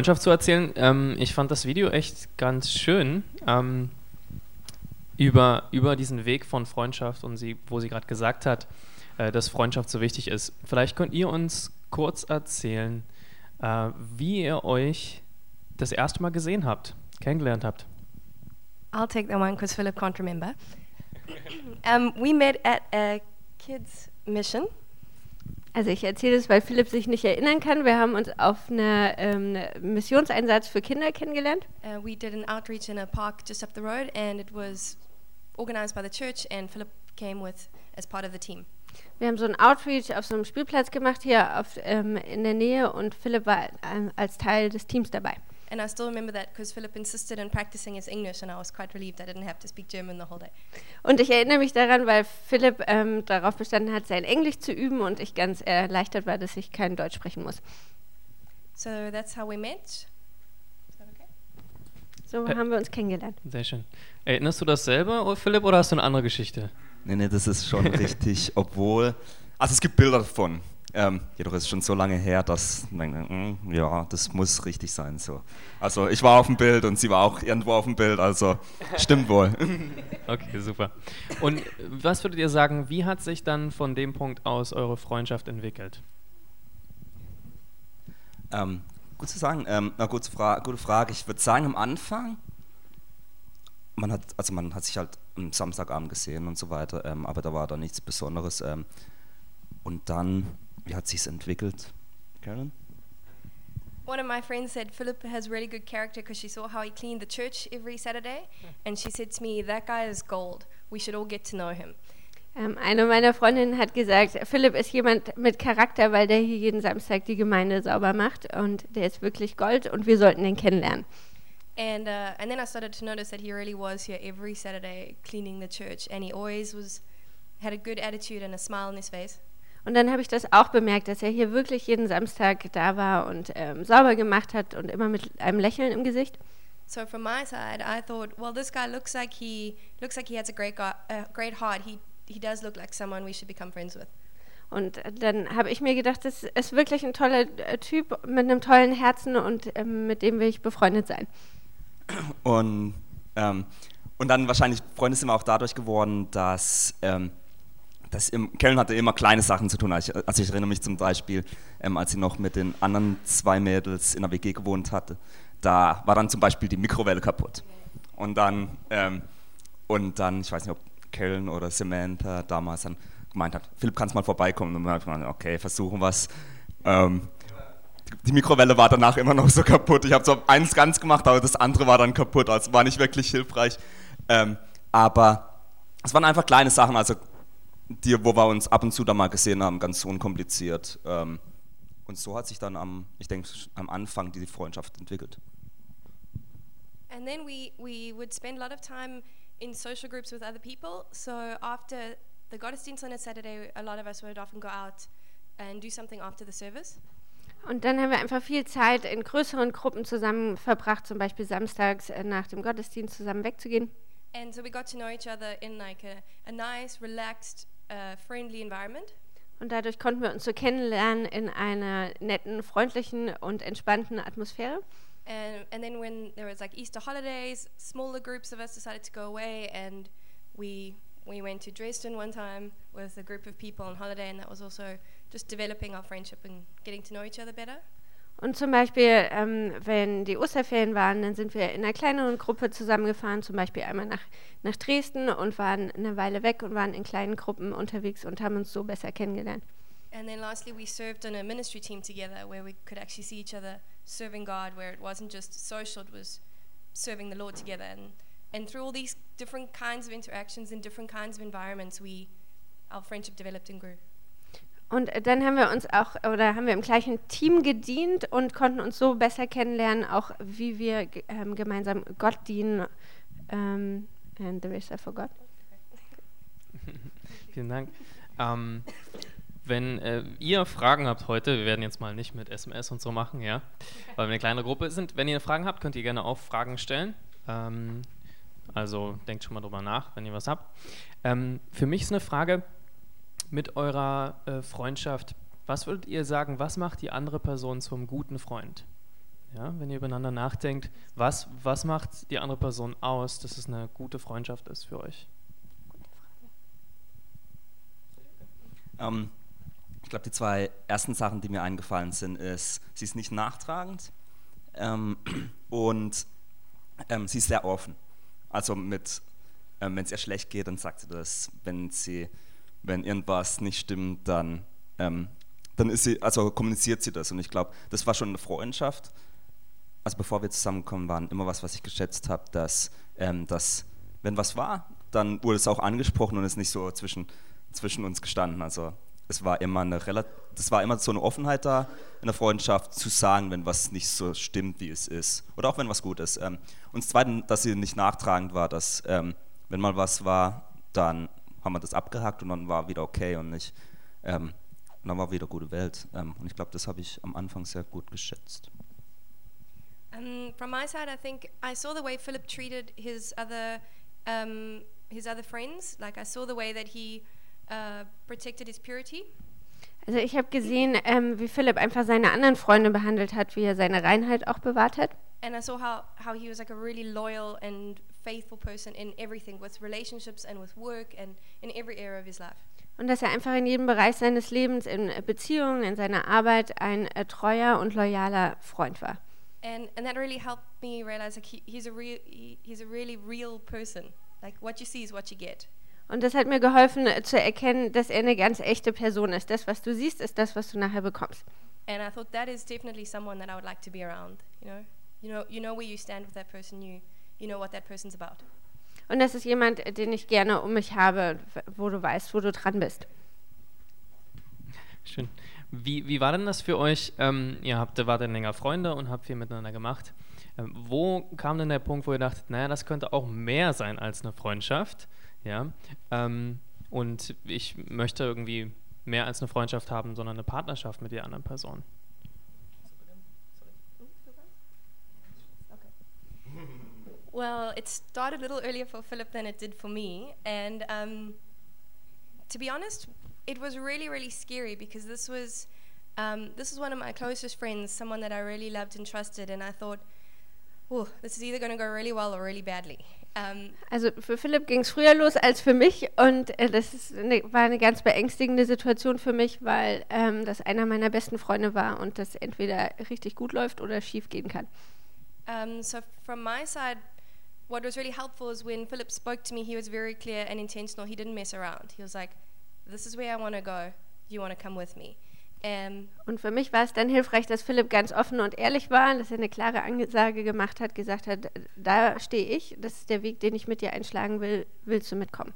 Freundschaft zu erzählen. Ähm, ich fand das Video echt ganz schön ähm, über, über diesen Weg von Freundschaft und sie, wo sie gerade gesagt hat, äh, dass Freundschaft so wichtig ist. Vielleicht könnt ihr uns kurz erzählen, äh, wie ihr euch das erste Mal gesehen habt, kennengelernt habt. I'll take that one because Philip can't remember. um, we met at a kids' mission. Also ich erzähle es, weil Philipp sich nicht erinnern kann. Wir haben uns auf einem ähm, Missionseinsatz für Kinder kennengelernt. Uh, we did an outreach in a park just up the road, and it was organized by the church, and Philip came with as part of the team. Wir haben so einen Outreach auf so einem Spielplatz gemacht hier auf, ähm, in der Nähe und Philipp war ähm, als Teil des Teams dabei. And I still remember that because Philip insisted on practicing his English, and I was quite relieved I didn't have to speak German the whole day. Und ich erinnere mich daran, weil Philipp ähm, darauf bestanden hat, sein Englisch zu üben und ich ganz erleichtert war, dass ich kein Deutsch sprechen muss. So that's how we met. Is that okay? So Ä- haben wir uns kennengelernt. Sehr schön. Erinnerst du das selber, oh, Philipp, oder hast du eine andere Geschichte? Nee, nee, das ist schon richtig, obwohl. Also es gibt Bilder davon. Ähm, jedoch ist es schon so lange her, dass man denkt, mm, ja, das muss richtig sein. So. Also ich war auf dem Bild und sie war auch irgendwo auf dem Bild, also stimmt wohl. Okay, super. Und was würdet ihr sagen, wie hat sich dann von dem Punkt aus eure Freundschaft entwickelt? Ähm, gut zu sagen, ähm, na, gute, Fra gute Frage. Ich würde sagen, am Anfang, man hat, also man hat sich halt am Samstagabend gesehen und so weiter, ähm, aber da war da nichts Besonderes. Ähm, und dann, wie hat sich's entwickelt? Karen? One of my friends said Philip has really good character because she saw how he cleaned the church every Saturday, and she said to me, "That guy is gold. We should all get to know him." Ähm, eine meiner Freundinnen hat gesagt, Philipp ist jemand mit Charakter, weil der hier jeden Samstag die Gemeinde sauber macht und der ist wirklich Gold und wir sollten den kennenlernen. And uh, and then I started to notice that he really was here every Saturday cleaning the church, and he always was had a good attitude and a smile on his face. Und dann habe ich das auch bemerkt, dass er hier wirklich jeden Samstag da war und ähm, sauber gemacht hat und immer mit einem Lächeln im Gesicht. So from my side, I thought, well, this guy looks like he looks like he has a great go- uh, great heart. He he does look like someone we should become friends with. Und dann habe ich mir gedacht, das ist wirklich ein toller äh, Typ mit einem tollen Herzen und ähm, mit dem will ich befreundet sein. Und, ähm, und dann wahrscheinlich Freunde sind wir auch dadurch geworden, dass, ähm, dass im, Kellen hatte immer kleine Sachen zu tun. Also ich, also ich erinnere mich zum Beispiel, ähm, als sie noch mit den anderen zwei Mädels in der WG gewohnt hatte, da war dann zum Beispiel die Mikrowelle kaputt. Und dann, ähm, und dann, ich weiß nicht, ob Kellen oder Samantha damals dann gemeint hat, Philipp, kannst mal vorbeikommen? Und dann habe ich gemeint, okay, versuchen was. Ähm, die Mikrowelle war danach immer noch so kaputt. Ich habe so eins ganz gemacht, aber das andere war dann kaputt. Also war nicht wirklich hilfreich. Ähm, aber es waren einfach kleine Sachen, also die, wo wir uns ab und zu da mal gesehen haben, ganz unkompliziert. Ähm, und so hat sich dann am, ich denke, am Anfang die Freundschaft entwickelt. And then we we would spend a lot of time in social groups with other people. So after the Gottesdienst on a Saturday, a lot of us would often go out and do something after the service. Und dann haben wir einfach viel Zeit in größeren Gruppen zusammen verbracht, zum Beispiel samstags äh, nach dem Gottesdienst zusammen wegzugehen. And so we got to know each other in like a, a nice, relaxed, uh, friendly environment. Und dadurch konnten wir uns so kennenlernen in einer netten, freundlichen und entspannten Atmosphäre. And, and then when there was like Easter holidays, smaller groups of us decided to go away, and we we went to Dresden one time with a group of people on holiday, and that was also just developing our friendship and getting to know each other better. Und zum Beispiel, ähm, wenn die Osterferien waren, dann sind wir in einer kleineren Gruppe zusammengefahren, zum Beispiel einmal nach, nach Dresden und waren eine Weile weg und waren in kleinen Gruppen unterwegs und haben uns so besser kennengelernt. And then lastly, we served on a ministry team together where we could actually see each other serving God, where it wasn't just social, it was serving the Lord together. And, and through all these different kinds of interactions in different kinds of environments, we, our friendship developed and grew. Und äh, dann haben wir uns auch, oder haben wir im gleichen Team gedient und konnten uns so besser kennenlernen, auch wie wir ähm, gemeinsam Gott dienen. Ähm, and the rest I forgot. Vielen Dank. Ähm, wenn äh, ihr Fragen habt heute, wir werden jetzt mal nicht mit SMS und so machen, ja, weil wir eine kleine Gruppe sind. Wenn ihr Fragen habt, könnt ihr gerne auch Fragen stellen. Ähm, also denkt schon mal drüber nach, wenn ihr was habt. Ähm, für mich ist eine Frage mit eurer äh, Freundschaft. Was würdet ihr sagen, was macht die andere Person zum guten Freund? Ja, wenn ihr übereinander nachdenkt, was, was macht die andere Person aus, dass es eine gute Freundschaft ist für euch? Ähm, ich glaube, die zwei ersten Sachen, die mir eingefallen sind, ist, sie ist nicht nachtragend ähm, und ähm, sie ist sehr offen. Also mit, ähm, wenn es ihr schlecht geht, dann sagt sie das. Wenn sie, wenn irgendwas nicht stimmt, dann, ähm, dann ist sie, also kommuniziert sie das. Und ich glaube, das war schon eine Freundschaft. Also bevor wir zusammengekommen waren, immer was, was ich geschätzt habe, dass, ähm, dass wenn was war, dann wurde es auch angesprochen und ist nicht so zwischen, zwischen uns gestanden. Also es war immer eine das war immer so eine Offenheit da in der Freundschaft zu sagen, wenn was nicht so stimmt, wie es ist. Oder auch wenn was gut ist. Ähm, und das Zweite, dass sie nicht nachtragend war, dass ähm, wenn mal was war, dann haben wir das abgehakt und dann war wieder okay und nicht ähm, und dann war wieder gute Welt. Ähm, und ich glaube, das habe ich am Anfang sehr gut geschätzt. Um, from my side, I think I saw the way Philip treated his other um, his other friends. Like I saw the way that he uh, protected his purity. Also ich habe gesehen, ähm, wie Philipp einfach seine anderen Freunde behandelt hat, wie er seine Reinheit auch bewahrt hat. And I saw how, how he was like a really loyal and faithful person in everything, with relationships and with work and in every area of his life. Und dass er einfach in jedem Bereich seines Lebens, in Beziehungen, in seiner Arbeit ein äh, treuer und loyaler Freund war. And, and that really helped me realize like he, he's, a real, he, he's a really real person. Like what you see is what you get. Und das hat mir geholfen äh, zu erkennen, dass er eine ganz echte Person ist. Das, was du siehst, ist das, was du nachher bekommst. And I thought that is definitely someone that I would like to be around. You know, you know, you know where you stand with that person. You, you know what that person's about. Und das ist jemand, den ich gerne um mich habe, wo du weißt, wo du dran bist. Schön. Wie, wie war denn das für euch? Ähm, ihr habt, wart dann länger Freunde und habt viel miteinander gemacht. Ähm, wo kam denn der Punkt, wo ihr dachtet, naja, das könnte auch mehr sein als eine Freundschaft? Ja, ähm, und ich möchte irgendwie mehr als eine Freundschaft haben, sondern eine Partnerschaft mit der anderen Person. Well, it started a little earlier for Philip than it did for me, and um, to be honest, it was really, really scary because this was um, this is one of my closest friends, someone that I really loved and trusted, and I thought, oh, this is either going to go really well or really badly. Um, also für Philipp ging es früher los als für mich und äh, das eine, war eine ganz beängstigende Situation für mich, weil ähm, das einer meiner besten Freunde war und das entweder richtig gut läuft oder schief gehen kann. Um, so from my side, what was really helpful is when Philip spoke to me, he was very clear and intentional. He didn't mess around. He was like, "This is where I want to go. You want to come with me?" Ähm, und für mich war es dann hilfreich, dass Philipp ganz offen und ehrlich war, dass er eine klare Ansage gemacht hat, gesagt hat, da stehe ich, das ist der Weg, den ich mit dir einschlagen will, willst du mitkommen?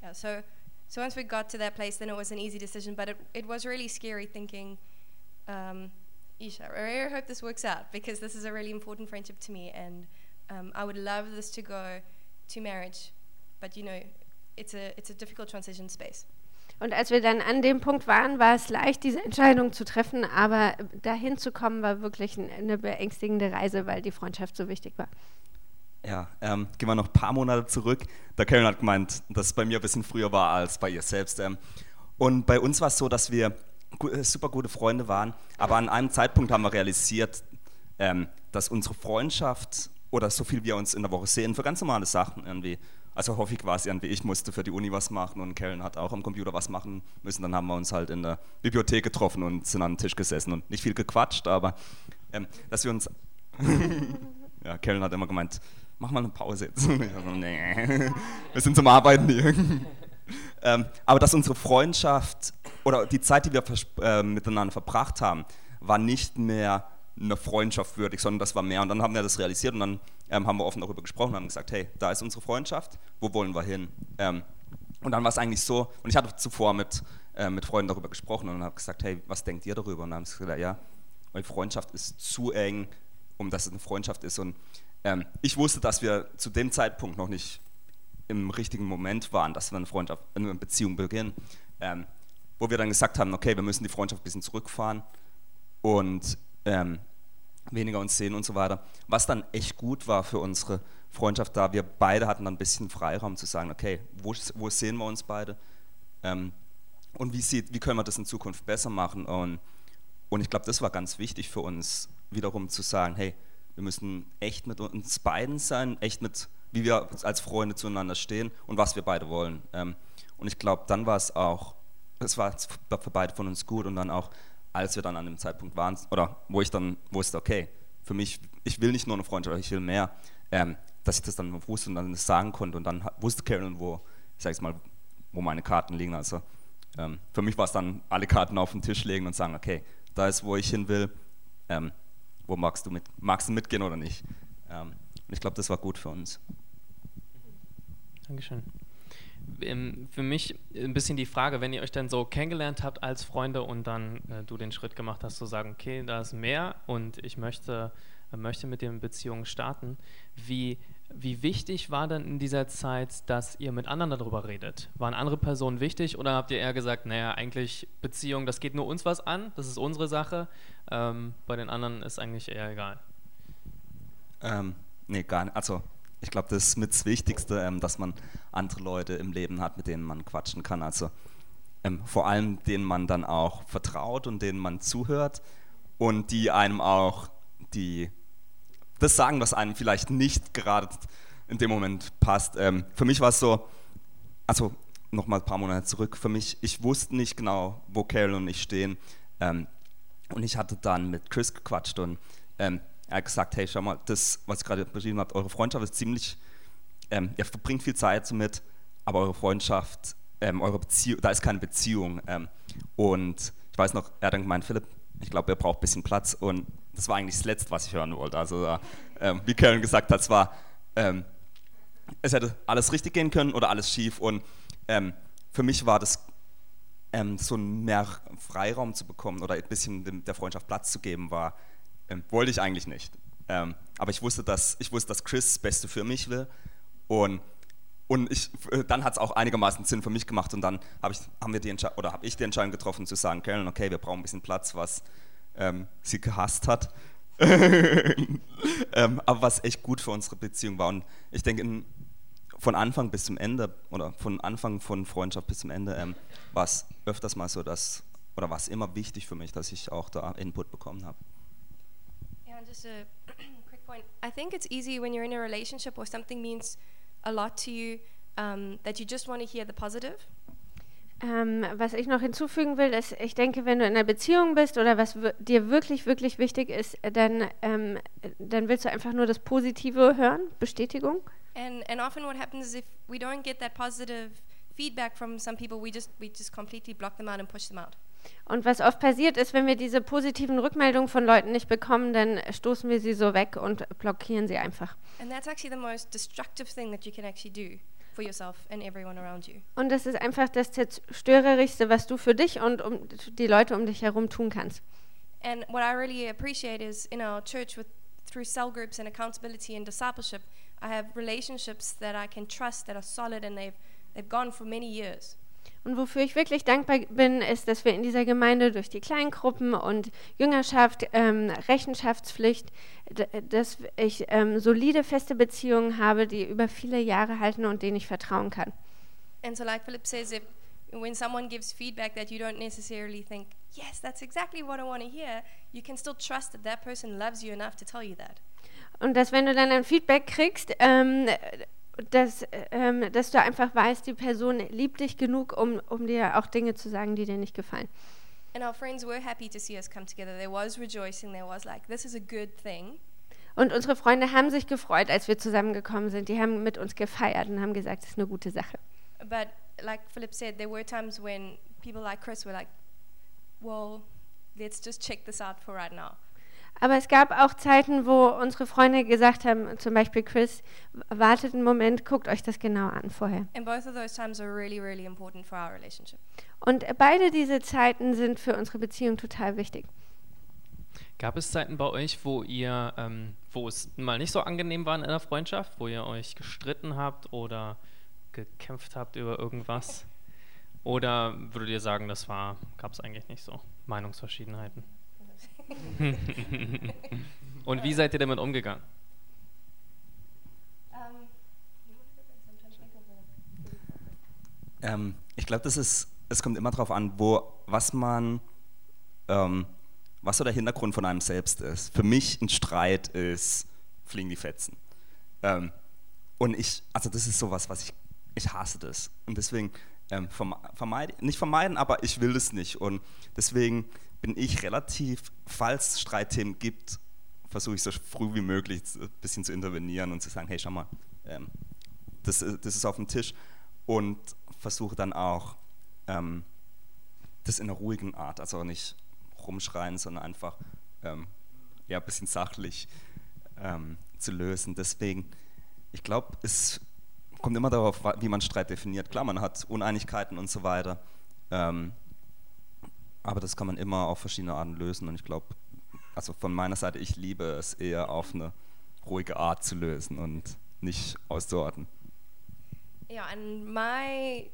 Yeah, so, so once we got to that place, then it was an easy decision, but it, it was really scary thinking, um, Isha, I really hope this works out because this is a really important friendship to me and um, I would love this to go to marriage, but you know, it's a, it's a difficult transition space. Und als wir dann an dem Punkt waren, war es leicht, diese Entscheidung zu treffen, aber dahin zu kommen war wirklich eine beängstigende Reise, weil die Freundschaft so wichtig war. Ja, ähm, gehen wir noch ein paar Monate zurück. Der Karen hat gemeint, dass es bei mir ein bisschen früher war als bei ihr selbst. Ähm. Und bei uns war es so, dass wir äh, super gute Freunde waren, aber an einem Zeitpunkt haben wir realisiert, ähm, dass unsere Freundschaft oder so viel wir uns in der Woche sehen, für ganz normale Sachen irgendwie also häufig war es irgendwie, ich musste für die Uni was machen und Karen hat auch am Computer was machen müssen. Dann haben wir uns halt in der Bibliothek getroffen und sind an den Tisch gesessen und nicht viel gequatscht, aber ähm, dass wir uns. ja, Karen hat immer gemeint, mach mal eine Pause jetzt. wir sind zum Arbeiten hier. ähm, aber dass unsere Freundschaft oder die Zeit, die wir äh, miteinander verbracht haben, war nicht mehr eine Freundschaft würdig, sondern das war mehr. Und dann haben wir das realisiert und dann ähm, haben wir offen darüber gesprochen und haben gesagt, hey, da ist unsere Freundschaft, wo wollen wir hin? Ähm, und dann war es eigentlich so, und ich hatte zuvor mit, äh, mit Freunden darüber gesprochen und habe gesagt, hey, was denkt ihr darüber? Und dann haben sie gesagt, ja, die Freundschaft ist zu eng, um dass es eine Freundschaft ist. Und ähm, ich wusste, dass wir zu dem Zeitpunkt noch nicht im richtigen Moment waren, dass wir eine Freundschaft, eine Beziehung beginnen, ähm, wo wir dann gesagt haben, okay, wir müssen die Freundschaft ein bisschen zurückfahren und ähm, weniger uns sehen und so weiter. Was dann echt gut war für unsere Freundschaft, da wir beide hatten dann ein bisschen Freiraum zu sagen, okay, wo, wo sehen wir uns beide ähm, und wie, sieht, wie können wir das in Zukunft besser machen und, und ich glaube, das war ganz wichtig für uns, wiederum zu sagen, hey, wir müssen echt mit uns beiden sein, echt mit, wie wir als Freunde zueinander stehen und was wir beide wollen. Ähm, und ich glaube, dann war es auch, es war für beide von uns gut und dann auch, als wir dann an dem Zeitpunkt waren, oder wo ich dann wusste, okay, für mich, ich will nicht nur eine Freundschaft, ich will mehr, ähm, dass ich das dann wusste und dann das sagen konnte und dann wusste Carolyn, wo, ich sage mal, wo meine Karten liegen. Also ähm, für mich war es dann alle Karten auf den Tisch legen und sagen, okay, da ist, wo ich hin will. Ähm, wo magst du, mit, magst du mitgehen oder nicht? Ähm, und ich glaube, das war gut für uns. Dankeschön. Für mich ein bisschen die Frage, wenn ihr euch dann so kennengelernt habt als Freunde und dann äh, du den Schritt gemacht hast zu sagen, okay, da ist mehr und ich möchte, äh, möchte mit den Beziehungen starten, wie, wie wichtig war denn in dieser Zeit, dass ihr mit anderen darüber redet? Waren andere Personen wichtig oder habt ihr eher gesagt, naja, eigentlich Beziehung, das geht nur uns was an, das ist unsere Sache, ähm, bei den anderen ist eigentlich eher egal? Ähm, nee, gar nicht. Also ich glaube, das ist mit das Wichtigste, ähm, dass man andere Leute im Leben hat, mit denen man quatschen kann. Also ähm, vor allem denen man dann auch vertraut und denen man zuhört und die einem auch die das sagen, was einem vielleicht nicht gerade in dem Moment passt. Ähm, für mich war es so, also nochmal ein paar Monate zurück, für mich, ich wusste nicht genau, wo Carol und ich stehen. Ähm, und ich hatte dann mit Chris gequatscht und ähm, er hat gesagt, hey, schau mal, das, was ich gerade beschrieben habe, eure Freundschaft ist ziemlich, ähm, ihr verbringt viel Zeit damit, aber eure Freundschaft, ähm, eure Beziehung, da ist keine Beziehung. Ähm, und ich weiß noch, er hat dann gemeint, Philipp, ich glaube, er braucht ein bisschen Platz und das war eigentlich das Letzte, was ich hören wollte. Also, äh, wie Karen gesagt hat, es war, ähm, es hätte alles richtig gehen können oder alles schief. Und ähm, für mich war das ähm, so mehr Freiraum zu bekommen oder ein bisschen der Freundschaft Platz zu geben, war, ähm, wollte ich eigentlich nicht. Ähm, aber ich wusste, dass, ich wusste, dass Chris das Beste für mich will. Und und ich, dann hat es auch einigermaßen Sinn für mich gemacht und dann hab ich, haben wir habe ich die Entscheidung getroffen zu sagen, Karen, okay, wir brauchen ein bisschen Platz, was ähm, sie gehasst hat. ähm, aber was echt gut für unsere Beziehung war. Und ich denke, von Anfang bis zum Ende oder von Anfang von Freundschaft bis zum Ende ähm, war es öfters mal so, dass, oder war es immer wichtig für mich, dass ich auch da Input bekommen habe. Just a quick point. I think it's easy when you're in a relationship or something means a lot to you um, that you just want to hear the positive. Ähm, was ich noch hinzufügen will, ist, ich denke, wenn du in einer Beziehung bist oder was dir wirklich, wirklich wichtig ist, dann, ähm, dann willst du einfach nur das Positive hören, Bestätigung. And, and often what happens is if we don't get that positive feedback from some people, we just, we just completely block them out and push them out. Und was oft passiert ist, wenn wir diese positiven Rückmeldungen von Leuten nicht bekommen, dann stoßen wir sie so weg und blockieren sie einfach. And that's actually the most destructive thing that you can actually do for yourself and everyone around you. Und das ist einfach das zerstörerischste, was du für dich und um die Leute um dich herum tun kannst. And what I really appreciate is in our church with through cell groups and accountability and discipleship, I have relationships that I can trust that are solid and they've they've gone for many years. Und wofür ich wirklich dankbar bin, ist, dass wir in dieser Gemeinde durch die Kleingruppen und Jüngerschaft, ähm, Rechenschaftspflicht, dass ich ähm, solide, feste Beziehungen habe, die über viele Jahre halten und denen ich vertrauen kann. And so like Philip says, if when someone gives feedback that you don't necessarily think, yes, that's exactly what I want to hear, you can still trust that that person loves you enough to tell you that. Und dass wenn du dann ein Feedback kriegst, ähm, dass, ähm, dass du einfach weißt, die Person liebt dich genug, um, um dir auch Dinge zu sagen, die dir nicht gefallen. And our friends were happy to see us come together. There was rejoicing. There was like, this is a good thing. Und unsere Freunde haben sich gefreut, als wir zusammengekommen sind. Die haben mit uns gefeiert und haben gesagt, es ist eine gute Sache. But like Philip said, there were times when people like Chris were like, well, let's just check this out for right now. Aber es gab auch Zeiten, wo unsere Freunde gesagt haben, zum Beispiel Chris, wartet einen Moment, guckt euch das genau an vorher. And both of those times are really, really important for our relationship. Und beide diese Zeiten sind für unsere Beziehung total wichtig. Gab es Zeiten bei euch, wo ihr, ähm, wo es mal nicht so angenehm war in einer Freundschaft, wo ihr euch gestritten habt oder gekämpft habt über irgendwas? Oder würdet ihr sagen, das war, gab es eigentlich nicht so Meinungsverschiedenheiten? Und wie seid ihr damit umgegangen? Ähm, ich glaube, das ist, es kommt immer darauf an, wo, was man, ähm, was so der Hintergrund von einem selbst ist. Für mich ein Streit ist, fliegen die Fetzen. Ähm, und ich, also das ist sowas, was ich, ich hasse das. Und deswegen ähm, vermeide, nicht vermeiden, aber ich will das nicht. Und deswegen bin ich relativ, falls es Streitthemen gibt, versuche ich so früh wie möglich ein bisschen zu intervenieren und zu sagen, hey, schau mal, ähm, das, das ist auf dem Tisch. Und versuche dann auch, ähm, das in einer ruhigen Art, also nicht rumschreien, sondern einfach ähm, ja, ein bisschen sachlich ähm, zu lösen. Deswegen, ich glaube, es kommt immer darauf, wie man Streit definiert. Klar, man hat Uneinigkeiten und so weiter, ähm, aber das kann man immer auf verschiedene Arten lösen. Und ich glaube, also von meiner Seite, ich liebe es eher auf eine ruhige Art zu lösen und nicht auszuordnen. Yeah, and my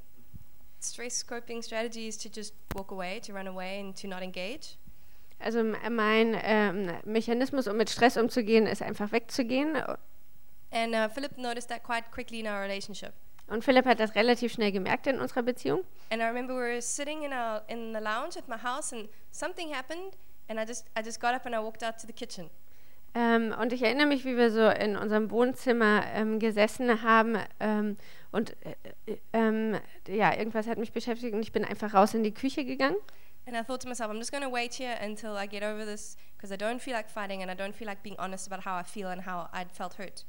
stress coping strategy is to just walk away, to run away and to not engage. Also mein ähm, Mechanismus, um mit Stress umzugehen, ist einfach wegzugehen. And uh, Philip noticed that quite quickly in our relationship. Und Philipp hat das relativ schnell gemerkt in unserer Beziehung. And I remember we were sitting in, our, in the lounge at my house and something happened and I just, I just got up and I walked out to the kitchen. Ähm, und ich erinnere mich, wie wir so in unserem Wohnzimmer ähm, gesessen haben ähm, und äh, äh, ähm, ja, irgendwas hat mich beschäftigt und ich bin einfach raus in die Küche gegangen. And I thought to myself, I'm just going to wait here until I get over this because I don't feel like fighting and I don't feel like being honest about how I feel and how I'd felt hurt.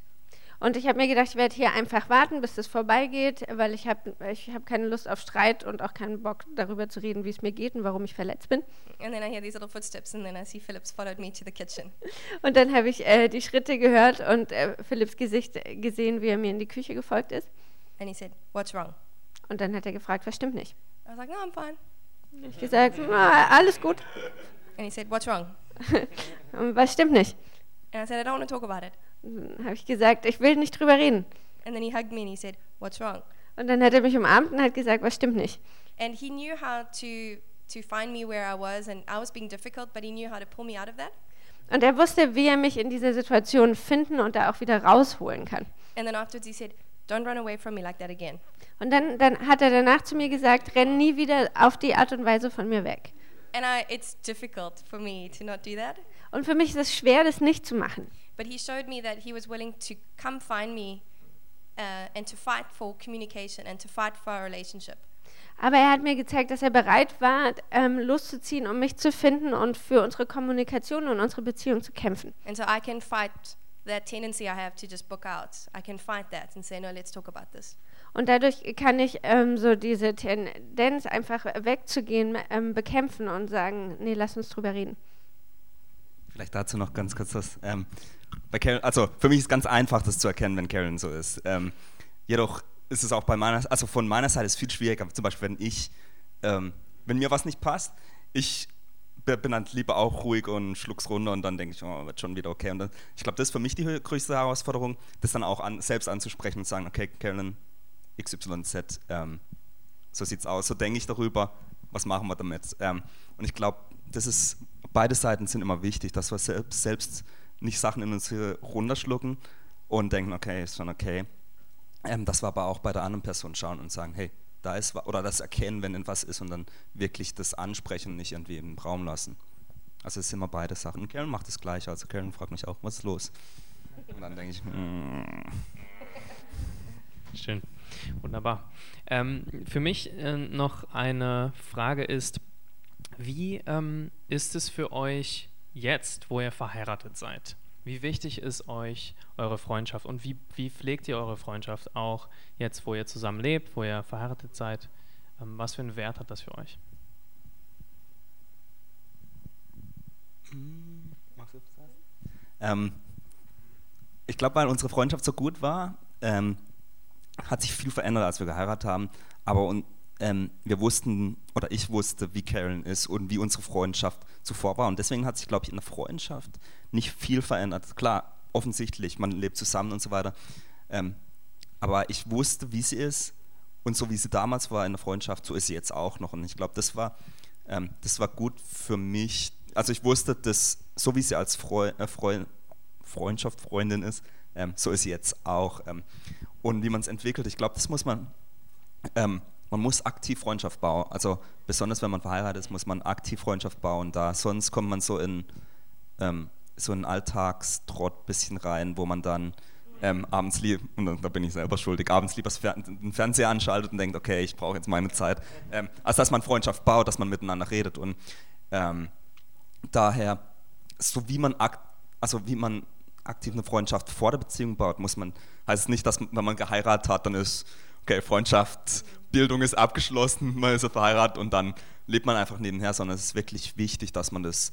Und ich habe mir gedacht, ich werde hier einfach warten, bis es vorbeigeht, weil ich habe ich hab keine Lust auf Streit und auch keinen Bock darüber zu reden, wie es mir geht und warum ich verletzt bin. And then I hear these little footsteps and then I see Philip's followed me to the kitchen. Und dann habe ich äh, die Schritte gehört und äh, Philipps Gesicht gesehen, wie er mir in die Küche gefolgt ist. And he said, what's wrong? Und dann hat er gefragt, was stimmt nicht? I was like, no, I'm fine. Ich gesagt, "Na, alles gut. And he said, what's wrong? Was stimmt nicht? And I said, I don't want to talk about it. Dann habe ich gesagt, ich will nicht drüber reden. And then he hugged me and he said, what's wrong? Und dann hat er mich umarmt und hat gesagt, was stimmt nicht. And he knew how to to find me where I was and I was being difficult, but he knew how to pull me out of that. Und er wusste, wie er mich in dieser Situation finden und da auch wieder rausholen kann. And then afterwards he said, don't run away from me like that again. Und dann, dann hat er danach zu mir gesagt, renn nie wieder auf die Art und Weise von mir weg. And I, it's difficult for me to not do that. Und für mich ist es schwer, das nicht zu machen. But he showed me that he was willing to come find me uh, and to fight for communication and to fight for our relationship. Aber er hat mir gezeigt, dass er bereit war, ähm, loszuziehen, um mich zu finden und für unsere Kommunikation und unsere Beziehung zu kämpfen. And so I can fight that tendency I have to just book out. I can fight that and say, no, let's talk about this. Und dadurch kann ich ähm, so diese Tendenz, einfach wegzugehen, ähm, bekämpfen und sagen, nee, lass uns drüber reden. Vielleicht dazu noch ganz kurz was. Ähm, Karen, also für mich ist ganz einfach, das zu erkennen, wenn Karen so ist. Ähm, jedoch ist es auch bei meiner, also von meiner Seite ist viel schwieriger. Zum Beispiel, wenn ich, ähm, wenn mir was nicht passt, ich bin dann lieber auch ruhig und schluck's runter und dann denke ich, oh, wird schon wieder okay. Und dann, ich glaube, das ist für mich die größte Herausforderung, das dann auch an, selbst anzusprechen und zu sagen, okay, Carolyn, XYZ, ähm, so sieht's aus, so denke ich darüber, was machen wir damit? Ähm, und ich glaube, das ist, beide Seiten sind immer wichtig, dass wir selbst, selbst nicht Sachen in uns runterschlucken und denken, okay, ist schon okay. Ähm, dass wir aber auch bei der anderen Person schauen und sagen, hey, da ist oder das erkennen, wenn etwas ist und dann wirklich das ansprechen und nicht irgendwie im Raum lassen. Also es sind immer beide Sachen. Und Karen macht das gleiche. Also Karen fragt mich auch, was ist los? Und dann denke ich, mm. Schön, wunderbar. Ähm, für mich äh, noch eine Frage ist, wie ähm, ist es für euch jetzt, wo ihr verheiratet seid? Wie wichtig ist euch eure Freundschaft und wie, wie pflegt ihr eure Freundschaft auch jetzt, wo ihr zusammen lebt, wo ihr verheiratet seid? Ähm, was für einen Wert hat das für euch? Ähm, ich glaube, weil unsere Freundschaft so gut war, ähm, hat sich viel verändert, als wir geheiratet haben. Aber und, ähm, wir wussten, oder ich wusste, wie Karen ist und wie unsere Freundschaft zuvor war. Und deswegen hat sich, glaube ich, in der Freundschaft nicht viel verändert. Klar, offensichtlich, man lebt zusammen und so weiter. Ähm, aber ich wusste, wie sie ist. Und so wie sie damals war in der Freundschaft, so ist sie jetzt auch noch. Und ich glaube, das war, ähm, das war gut für mich. Also ich wusste, dass so wie sie als Freu äh, Freu Freundschaft, Freundin ist, ähm, so ist sie jetzt auch. Ähm, und wie man es entwickelt, ich glaube, das muss man ähm, man muss aktiv Freundschaft bauen. Also besonders wenn man verheiratet ist, muss man aktiv Freundschaft bauen. Da sonst kommt man so in ähm, so einen Alltagstrott bisschen rein, wo man dann ähm, abends lieber, und da bin ich selber schuldig, abends lieber den Fernseher anschaltet und denkt, okay, ich brauche jetzt meine Zeit. Ähm, als dass man Freundschaft baut, dass man miteinander redet. Und ähm, daher, so wie man, also wie man aktiv eine Freundschaft vor der Beziehung baut, muss man, heißt es nicht, dass wenn man geheiratet hat, dann ist, okay, Freundschaft, Bildung ist abgeschlossen, man ist verheiratet und dann lebt man einfach nebenher, sondern es ist wirklich wichtig, dass man das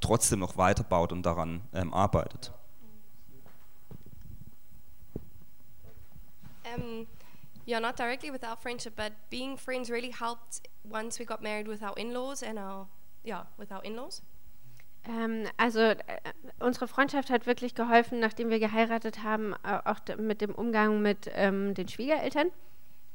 trotzdem noch weiterbaut und daran ähm, arbeitet. Um, yeah, not directly with our friendship, but being friends really helped once we got married with our in-laws and our, yeah, with our in-laws. Ähm, also äh, unsere Freundschaft hat wirklich geholfen, nachdem wir geheiratet haben, äh, auch mit dem Umgang mit ähm, den Schwiegereltern.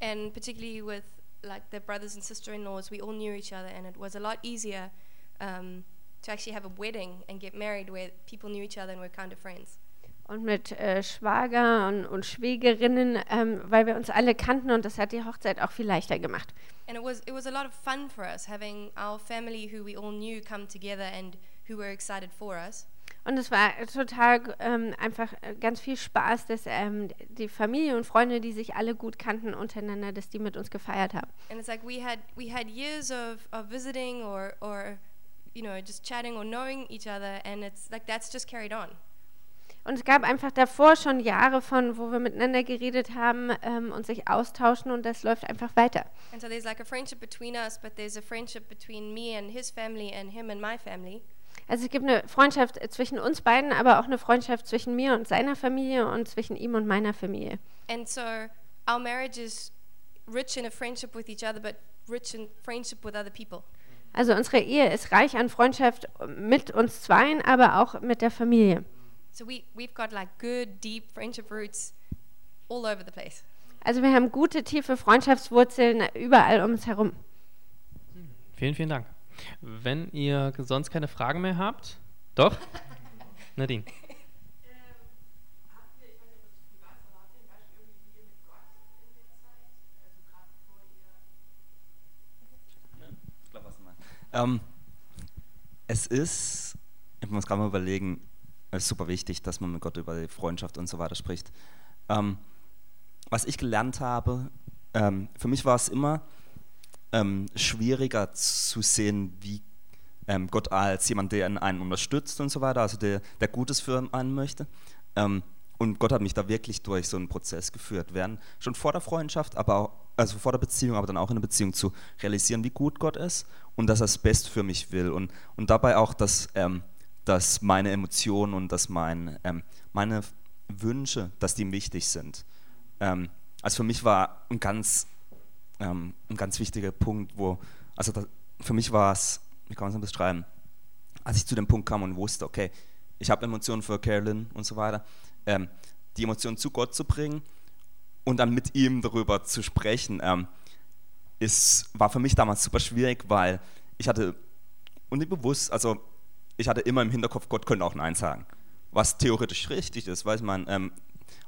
And particularly with like the brothers and sister-in-laws, we all knew each other, and it was a lot easier um, to actually have a wedding and get married where people knew each other and were kind of friends. Und mit äh, Schwager und, Schwägerinnen, ähm, weil wir uns alle kannten und das hat die Hochzeit auch viel leichter gemacht. And it was it was a lot of fun for us having our family who we all knew come together and who were excited for us Und es war total ähm, einfach äh, ganz viel Spaß, dass ähm, die Familie und Freunde, die sich alle gut kannten untereinander, dass die mit uns gefeiert haben. And it's like we had we had years of, of visiting or or you know, just chatting or knowing each other, and it's like that's just carried on. Und es gab einfach davor schon Jahre von, wo wir miteinander geredet haben ähm, und sich austauschen und das läuft einfach weiter. And so there's like a friendship between us, but there's a friendship between me and his family and him and my family. Also es gibt eine Freundschaft zwischen uns beiden, aber auch eine Freundschaft zwischen mir und seiner Familie und zwischen ihm und meiner Familie. And so our marriage is rich in a friendship with each other, but rich in friendship with other people. Also unsere Ehe ist reich an Freundschaft mit uns zweien, aber auch mit der Familie. So we, we've got like good, deep friendship roots all over the place. Also wir haben gute, tiefe Freundschaftswurzeln überall um uns herum. Vielen, vielen Dank. Wenn ihr sonst keine Fragen mehr habt, doch? Nadine. Ähm, es ist, ich muss gerade mal überlegen, es ist super wichtig, dass man mit Gott über die Freundschaft und so weiter spricht. Ähm, was ich gelernt habe, ähm, für mich war es immer ähm, schwieriger zu sehen, wie ähm, Gott als jemand, der einen unterstützt und so weiter, also der, der Gutes für einen möchte. Ähm, und Gott hat mich da wirklich durch so einen Prozess geführt, während schon vor der Freundschaft, aber auch, also vor der Beziehung, aber dann auch in der Beziehung zu realisieren, wie gut Gott ist und dass er das Beste für mich will. Und, und dabei auch, dass, ähm, dass meine Emotionen und dass mein, ähm, meine Wünsche, dass die wichtig sind. Ähm, also für mich war ein ganz, ähm, ein ganz wichtiger Punkt, wo, also das, für mich war es, wie kann man es beschreiben, als ich zu dem Punkt kam und wusste, okay, ich habe Emotionen für Carolyn und so weiter, ähm, die Emotionen zu Gott zu bringen und dann mit ihm darüber zu sprechen, ähm, ist, war für mich damals super schwierig, weil ich hatte unbewusst, also ich hatte immer im Hinterkopf, Gott könnte auch Nein sagen, was theoretisch richtig ist, weiß man. Ähm,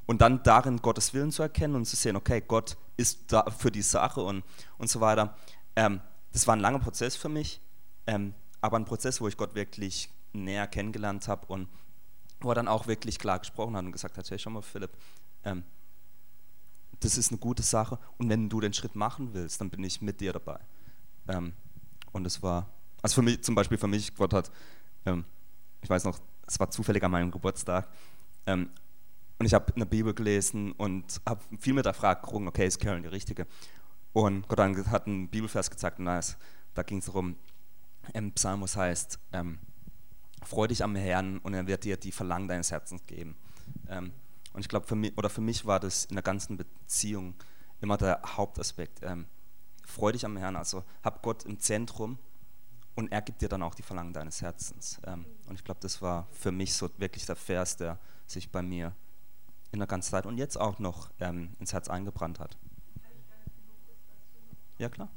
und dann darin Gottes Willen zu erkennen und zu sehen, okay, Gott ist da für die Sache und, und so weiter. Ähm, das war ein langer Prozess für mich, ähm, aber ein Prozess, wo ich Gott wirklich näher kennengelernt habe und wo er dann auch wirklich klar gesprochen hat und gesagt hat, hey, schau mal, Philipp, ähm, das ist eine gute Sache und wenn du den Schritt machen willst, dann bin ich mit dir dabei. Ähm, und es war, also für mich, zum Beispiel für mich, Gott hat, ähm, ich weiß noch, es war zufällig an meinem Geburtstag ähm, und ich habe eine Bibel gelesen und habe viel mit der Frage gerungen, okay, ist Karen die Richtige? Und Gott hat einen Bibelvers gezeigt und da ging es darum, im Psalmus heißt, ähm, freu dich am Herrn und er wird dir die Verlangen deines Herzens geben. Ähm, und ich glaube, für oder für mich war das in der ganzen Beziehung immer der Hauptaspekt. Ähm, freu dich am Herrn, also hab Gott im Zentrum und er gibt dir dann auch die Verlangen deines Herzens. Ähm, und ich glaube, das war für mich so wirklich der Vers, der sich bei mir in der ganzen Zeit und jetzt auch noch ähm, ins Herz eingebrannt hat. Ja, klar.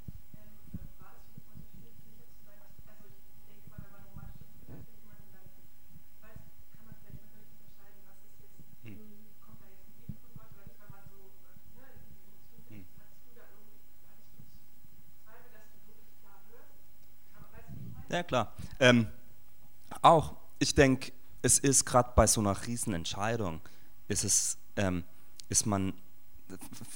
Ja, klar. Ähm, auch, ich denke, es ist gerade bei so einer Riesenentscheidung, Entscheidung ist es, ähm, ist man,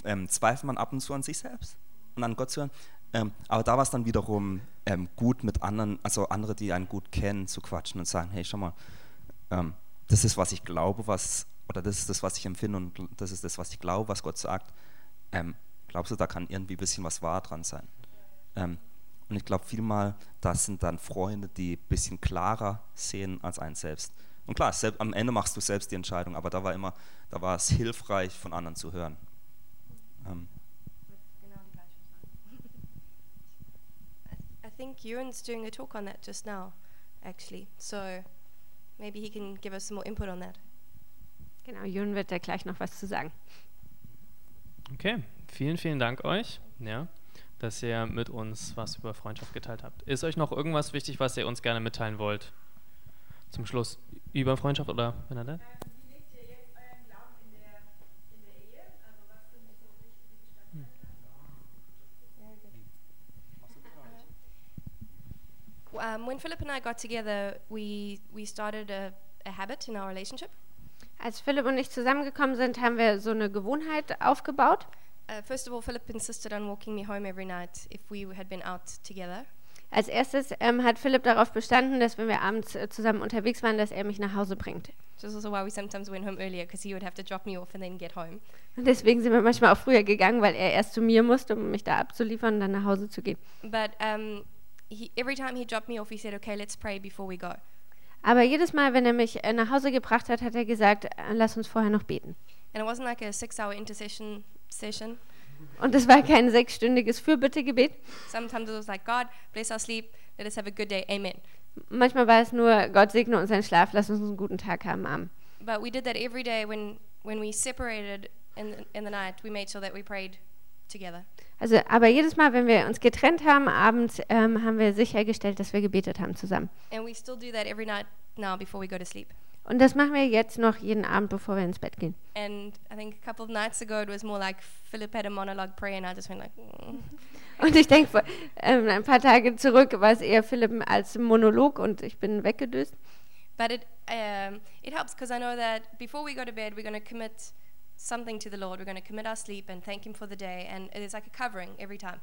ähm, zweifelt man ab und zu an sich selbst und an Gott zu hören. Ähm, aber da war es dann wiederum ähm, gut mit anderen, also andere, die einen gut kennen, zu quatschen und sagen, hey, schau mal, ähm, das ist, was ich glaube, was, oder das ist das, was ich empfinde und das ist das, was ich glaube, was Gott sagt. Ähm, glaubst du, da kann irgendwie ein bisschen was wahr dran sein? Und ich glaube vielmal, das sind dann Freunde, die ein bisschen klarer sehen als einen selbst. Und klar, selbst, am Ende machst du selbst die Entscheidung, aber da war immer, da war es hilfreich, von anderen zu hören. Ähm, Genau die gleiche I think Ewan's doing a talk on that just now, actually. So maybe he can give us some more input on that. Genau, Jun wird da gleich noch was zu sagen. Okay, vielen, vielen Dank euch, ja, dass ihr mit uns was über Freundschaft geteilt habt. Ist euch noch irgendwas wichtig, was ihr uns gerne mitteilen wollt? Zum Schluss über Freundschaft oder Bernadette? Wie legt ihr jetzt euren Glauben in der, in der Ehe? Also was sind so wichtige Bestandteile? Um, when Philip and I got together, we we started a, a habit in our relationship. Als Philipp und ich zusammengekommen sind, haben wir so eine Gewohnheit aufgebaut. Uh, first of all, Philip insisted on walking me home every night if we had been out together. Als erstes ähm, hat Philipp darauf bestanden, dass wenn wir abends äh, zusammen unterwegs waren, dass er mich nach Hause bringt. Is also why we sometimes went home earlier because he would have to drop me off and then get home. Und deswegen sind wir manchmal auch früher gegangen, weil er erst zu mir musste, um mich da abzuliefern und dann nach Hause zu gehen. But um, he, every time he dropped me off, he said, "Okay, let's pray before we go." Aber jedes Mal, wenn er mich äh, nach Hause gebracht hat, hat er gesagt, äh, lass uns vorher noch beten. And it wasn't like a six-hour intercession session. Und es war kein sechsstündiges Fürbittegebet. Sometimes it was like, "God, bless our sleep. Let us have a good day. Amen." Manchmal war es nur, Gott segne unseren Schlaf, lass uns einen guten Tag haben. Amen. But we did that every day when when we separated in the, in the night. We made sure that we prayed together. Also, aber jedes Mal, wenn wir uns getrennt haben, abends, ähm, haben wir sichergestellt, dass wir gebetet haben zusammen. And we still do that every night now before we go to sleep. Und das machen wir jetzt noch jeden Abend, bevor wir ins Bett gehen. And I think a couple of nights ago, it was more like Philip had a monologue prayer, and I just went like, mm. Und ich denke, ähm, ein paar Tage zurück war es eher Philipp als Monolog und ich bin weggedöst. but it um, it helps because I know that before we go to bed, we're going to commit something to the Lord. We're going to commit our sleep and thank Him for the day, and it is like a covering every time.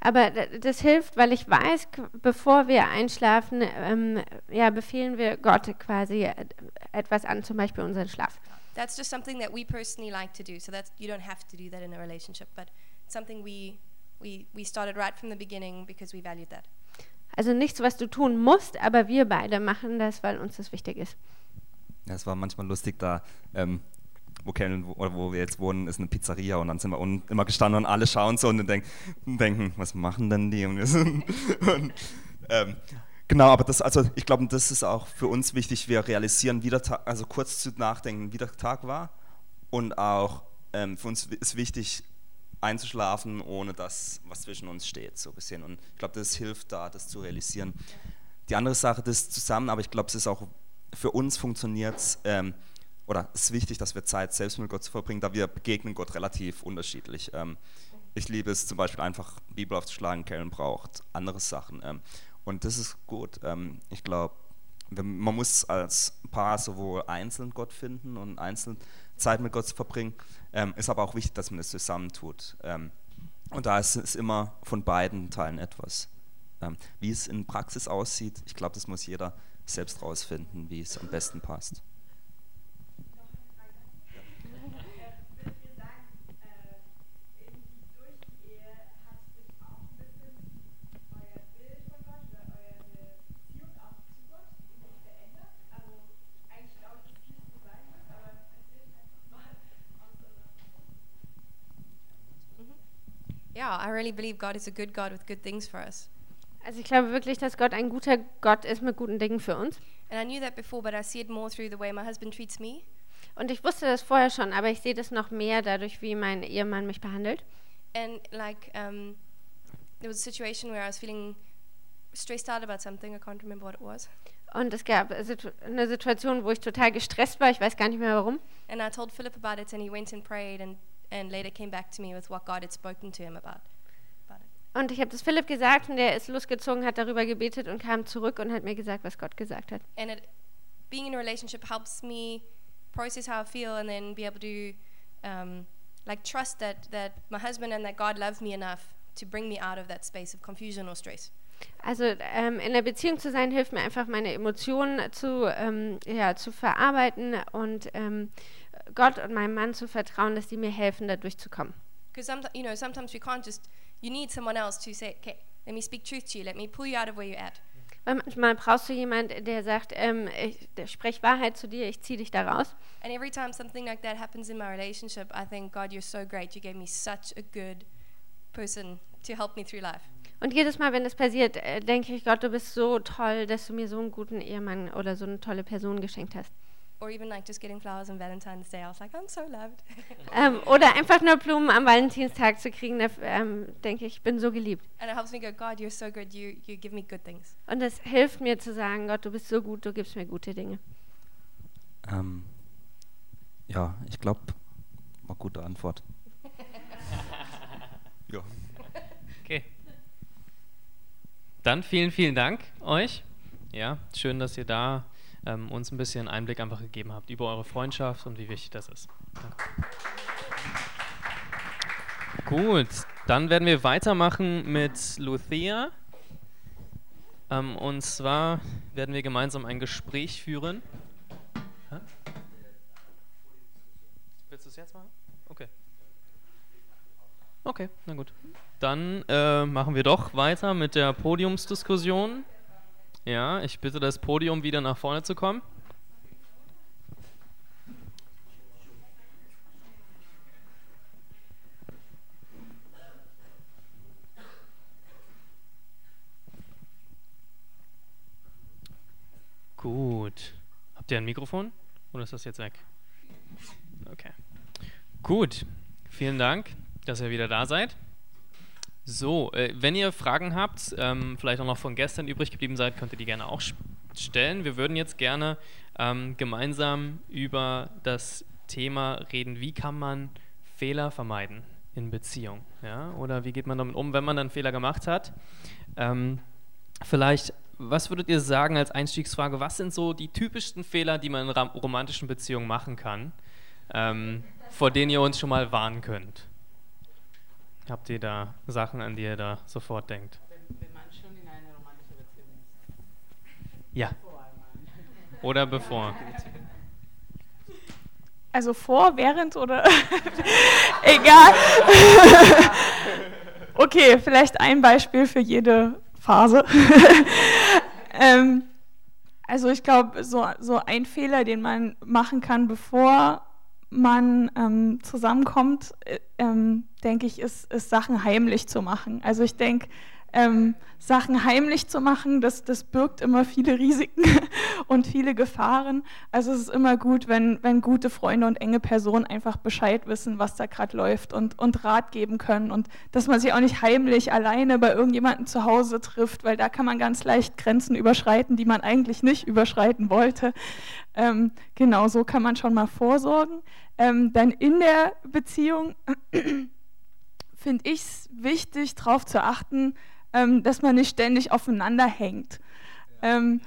Aber das hilft, weil ich weiß, bevor wir einschlafen, ähm, ja, befehlen wir Gott quasi äh, etwas an, zum Beispiel unseren Schlaf. That's just something that we personally like to do. So that's you don't have to do that in a relationship, but it's something we we we started right from the beginning because we valued that. Also nichts, was du tun musst, aber wir beide machen das, weil uns das wichtig ist. Ja, es war manchmal lustig, da, ähm, wo, Kellen, wo, wo wir jetzt wohnen, ist eine Pizzeria und dann sind wir unten immer gestanden und alle schauen so und denk, denken, was machen denn die? Und und, ähm, genau, aber das, also ich glaube, das ist auch für uns wichtig. Wir realisieren, wie also kurz zu nachdenken, wie der Tag war und auch ähm, für uns ist wichtig, einzuschlafen, ohne das, was zwischen uns steht, so gesehen. Und ich glaube, das hilft da, das zu realisieren. Die andere Sache, das zusammen, aber ich glaube, es ist auch für uns funktioniert ähm, oder es ist wichtig, dass wir Zeit selbst mit Gott zu verbringen, da wir begegnen Gott relativ unterschiedlich. Ähm, ich liebe es zum Beispiel einfach, Bibel aufzuschlagen, Karen braucht andere Sachen. Ähm, und das ist gut. Ähm, ich glaube, man muss als Paar sowohl einzeln Gott finden und einzeln Zeit mit Gott verbringen. Ähm, ist aber auch wichtig, dass man das zusammentut. Ähm, und da ist es immer von beiden Teilen etwas. Ähm, wie es in Praxis aussieht, ich glaube, das muss jeder selbst rausfinden, wie es am besten passt. Würdet ihr sagen, äh, irgendwie durch die Ehe hat sich auch ein bisschen euer Bild von Gott oder eure Beziehung auch zu Gott irgendwie verändert? Also eigentlich glaube ich, dass vieles so sein wird, aber erzählt einfach mal aus eurer Yeah, I really believe God is a good God with good things for us. Also ich glaube wirklich, dass Gott ein guter Gott ist mit guten Dingen für uns. And I knew that before, but I see it more through the way my husband treats me. Und ich wusste das vorher schon, aber ich sehe das noch mehr dadurch, wie mein Ehemann mich behandelt. And like, um, there was a situation where I was feeling stressed out about something. I can't remember what it was. Und es gab eine Situation, wo ich total gestresst war. Ich weiß gar nicht mehr warum. And I told Philip about it, and he went and prayed, and, and later came back to me with what God had spoken to him about. Und ich habe das Philipp gesagt und der ist losgezogen, hat darüber gebetet und kam zurück und hat mir gesagt, was Gott gesagt hat. And it, being in a relationship helps me process how I feel and then be able to um, like trust that, that my husband and that God love me enough to bring me out of that space of confusion or stress. Also ähm, in der Beziehung zu sein hilft mir einfach, meine Emotionen zu, ähm, ja, zu verarbeiten und ähm, Gott und meinem Mann zu vertrauen, dass die mir helfen, da durchzukommen. Because some, you know, sometimes we can't just, you need someone else to say, okay, let me speak truth to you, let me pull you out of where you're at. Weil manchmal brauchst du jemanden, der sagt, ähm, ich der sprech Wahrheit zu dir, ich ziehe dich da raus. And every time something like that happens in my relationship, I think, God, you're so great. You gave me such a good person to help me through life. Und jedes Mal, wenn das passiert, äh, denke ich, Gott, du bist so toll, dass du mir so einen guten Ehemann oder so eine tolle Person geschenkt hast. Or even like just getting flowers on Valentine's Day. I was like, I'm so loved. Ähm, oder einfach nur Blumen am Valentinstag zu kriegen, da ähm, denke ich, ich bin so geliebt. and it helps me go, God, you're so good. You, you give me good things. Und das hilft mir zu sagen, Gott, du bist so gut, du gibst mir gute Dinge. Ähm, ja, ich glaube, war gute Antwort. ja. Okay. Dann vielen, vielen Dank euch. Ja, schön, dass ihr da ähm, uns ein bisschen Einblick einfach gegeben habt über eure Freundschaft und wie wichtig das ist. Danke. Gut, dann werden wir weitermachen mit Luthea. Ähm, und zwar werden wir gemeinsam ein Gespräch führen. Hä? Willst du es jetzt machen? Okay. Okay, na gut. Dann äh, machen wir doch weiter mit der Podiumsdiskussion. Ja, ich bitte das Podium wieder nach vorne zu kommen. Gut. Habt ihr ein Mikrofon? Oder ist das jetzt weg? Okay. Gut. Vielen Dank, dass ihr wieder da seid. So, äh, wenn ihr Fragen habt, ähm, vielleicht auch noch von gestern übrig geblieben seid, könnt ihr die gerne auch stellen. Wir würden jetzt gerne ähm, gemeinsam über das Thema reden, wie kann man Fehler vermeiden in Beziehung, ja? Oder wie geht man damit um, wenn man dann Fehler gemacht hat? Ähm, vielleicht, was würdet ihr sagen als Einstiegsfrage? Was sind so die typischsten Fehler, die man in romantischen Beziehungen machen kann, vor denen ihr uns schon mal warnen könnt? Habt ihr da Sachen, an die ihr da sofort denkt? Wenn, wenn man schon in einer romantischen Beziehung ist. Ja. Oder bevor? Also vor, während oder egal. okay, vielleicht ein Beispiel für jede Phase. ähm, also ich glaube, so, so ein Fehler, den man machen kann, bevor man ähm, zusammenkommt, äh, ähm, denke ich, ist, ist Sachen heimlich zu machen. Also ich denke, ähm, Sachen heimlich zu machen, das, das birgt immer viele Risiken und viele Gefahren. Also es ist immer gut, wenn, wenn gute Freunde und enge Personen einfach Bescheid wissen, was da gerade läuft und, und Rat geben können und dass man sich auch nicht heimlich alleine bei irgendjemandem zu Hause trifft, weil da kann man ganz leicht Grenzen überschreiten, die man eigentlich nicht überschreiten wollte. Ähm, genau, so kann man schon mal vorsorgen. Ähm, dann in der Beziehung finde ich es wichtig, darauf zu achten, ähm, dass man nicht ständig aufeinander hängt. Ähm,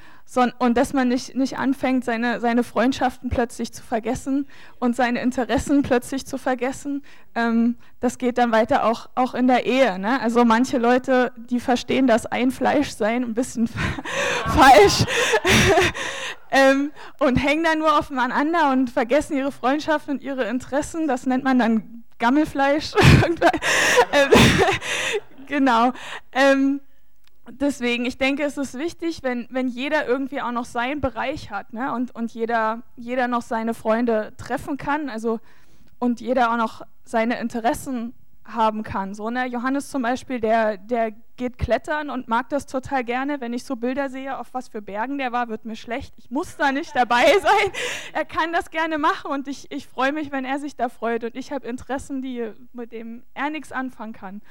und dass man nicht, nicht anfängt, seine, seine Freundschaften plötzlich zu vergessen und seine Interessen plötzlich zu vergessen. Ähm, das geht dann weiter auch, auch in der Ehe. Ne? Also manche Leute, die verstehen das ein Fleisch sein ein bisschen falsch ähm, und hängen dann nur aufeinander und vergessen ihre Freundschaften und ihre Interessen. Das nennt man dann Gammelfleisch. Genau. Ähm, deswegen, ich denke, es ist wichtig, wenn, wenn jeder irgendwie auch noch seinen Bereich hat ne? und, und jeder, jeder noch seine Freunde treffen kann also, und jeder auch noch seine Interessen haben kann. So, ne? Johannes zum Beispiel, der, der geht klettern und mag das total gerne. Wenn ich so Bilder sehe, auf was für Bergen der war, wird mir schlecht. Ich muss da nicht dabei sein. Er kann das gerne machen und ich, ich freue mich, wenn er sich da freut. Und ich habe Interessen, die, mit dem er nichts anfangen kann.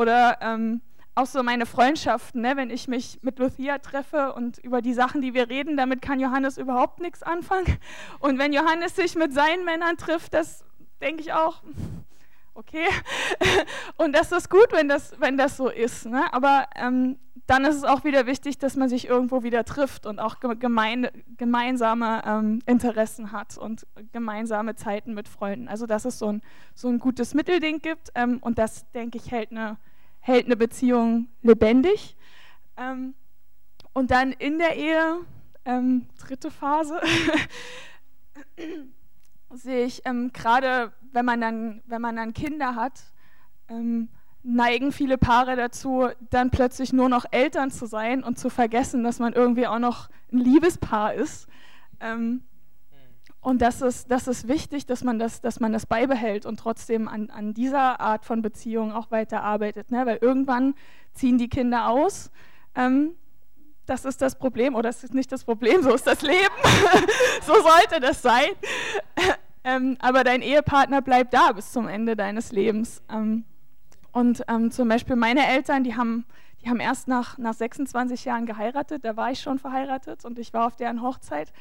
Oder ähm, auch so meine Freundschaften, ne? wenn ich mich mit Lucia treffe und über die Sachen, die wir reden, damit kann Johannes überhaupt nichts anfangen. Und wenn Johannes sich mit seinen Männern trifft, das denke ich auch, okay? Und das ist gut, wenn das, wenn das so ist. Ne? Aber ähm, dann ist es auch wieder wichtig, dass man sich irgendwo wieder trifft und auch gemein, gemeinsame ähm, Interessen hat und gemeinsame Zeiten mit Freunden. Also dass es so ein, so ein gutes Mittelding gibt ähm, und das, denke ich, hält eine, hält eine Beziehung lebendig. Ähm, und dann in der Ehe, ähm, dritte Phase, sehe ich ähm, gerade, wenn man dann, wenn man dann Kinder hat, ähm, neigen viele Paare dazu, dann plötzlich nur noch Eltern zu sein und zu vergessen, dass man irgendwie auch noch ein Liebespaar ist. Ähm, und das ist, das ist wichtig, dass man das, dass man das beibehält und trotzdem an, an dieser Art von Beziehung auch weiter arbeitet. Ne? Weil irgendwann ziehen die Kinder aus. Ähm, das ist das Problem, oder das ist nicht das Problem, so ist das Leben. so sollte das sein. ähm, aber dein Ehepartner bleibt da bis zum Ende deines Lebens. Ähm, und ähm, zum Beispiel meine Eltern, die haben, die haben erst nach, nach 26 Jahren geheiratet, da war ich schon verheiratet und ich war auf deren Hochzeit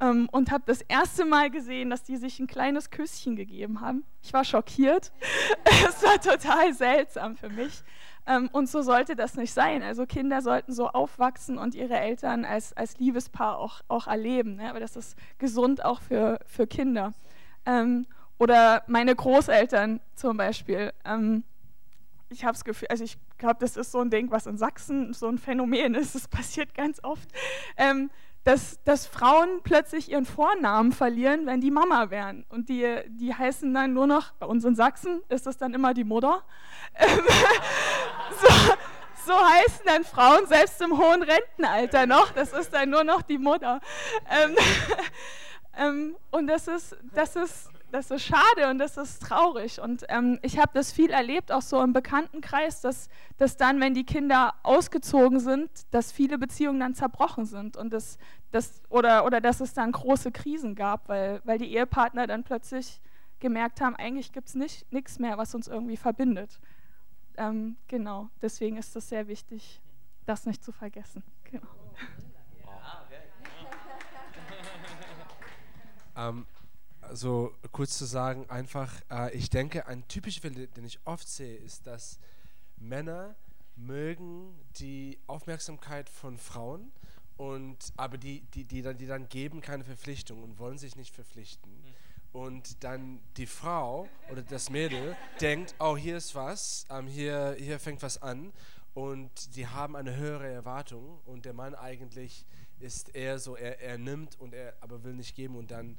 ähm, und habe das erste Mal gesehen, dass die sich ein kleines Küsschen gegeben haben. Ich war schockiert. es war total seltsam für mich. Ähm, und so sollte das nicht sein. Also Kinder sollten so aufwachsen und ihre Eltern als, als Liebespaar auch, auch erleben. Ne? Aber das ist gesund auch für, für Kinder. Ähm, oder meine Großeltern zum Beispiel. Ähm, ich habe das Gefühl, also ich glaube, das ist so ein Ding, was in Sachsen so ein Phänomen ist. Das passiert ganz oft, ähm, dass, dass Frauen plötzlich ihren Vornamen verlieren, wenn die Mama werden. Und die, die heißen dann nur noch, bei uns in Sachsen ist das dann immer die Mutter. So, so heißen dann Frauen selbst im hohen Rentenalter noch. Das ist dann nur noch die Mutter. Ähm, ähm, und das ist, das ist das ist schade und das ist traurig. Und ähm, ich habe das viel erlebt, auch so im Bekanntenkreis, dass, dass dann, wenn die Kinder ausgezogen sind, dass viele Beziehungen dann zerbrochen sind und das, das, oder, oder dass es dann große Krisen gab, weil, weil die Ehepartner dann plötzlich gemerkt haben, eigentlich gibt es nichts mehr, was uns irgendwie verbindet. Ähm, genau, deswegen ist es sehr wichtig, das nicht zu vergessen. Genau. Ähm, also kurz zu sagen, einfach, äh, ich denke, ein typischer Fehler, den ich oft sehe, ist, dass Männer mögen die Aufmerksamkeit von Frauen und aber die, die, die, dann, die dann geben keine Verpflichtung und wollen sich nicht verpflichten. Mhm. Und dann die Frau oder das Mädel denkt, oh, hier ist was, ähm, hier, hier fängt was an und die haben eine höhere Erwartung und der Mann eigentlich ist eher so, er, er nimmt und er aber will nicht geben und dann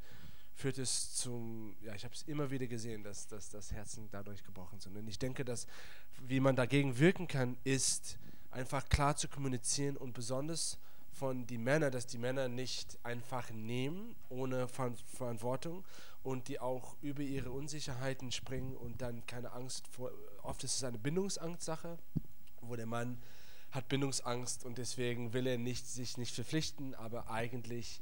führt es zum, ja, ich habe es immer wieder gesehen, dass, dass, dass Herzen dadurch gebrochen sind. Und ich denke, dass, wie man dagegen wirken kann, ist einfach klar zu kommunizieren und besonders von die Männer, dass die Männer nicht einfach nehmen ohne Verantwortung und die auch über ihre Unsicherheiten springen und dann keine Angst vor. Oft ist es eine Bindungsangstsache, wo der Mann hat Bindungsangst und deswegen will er nicht, sich nicht verpflichten, aber eigentlich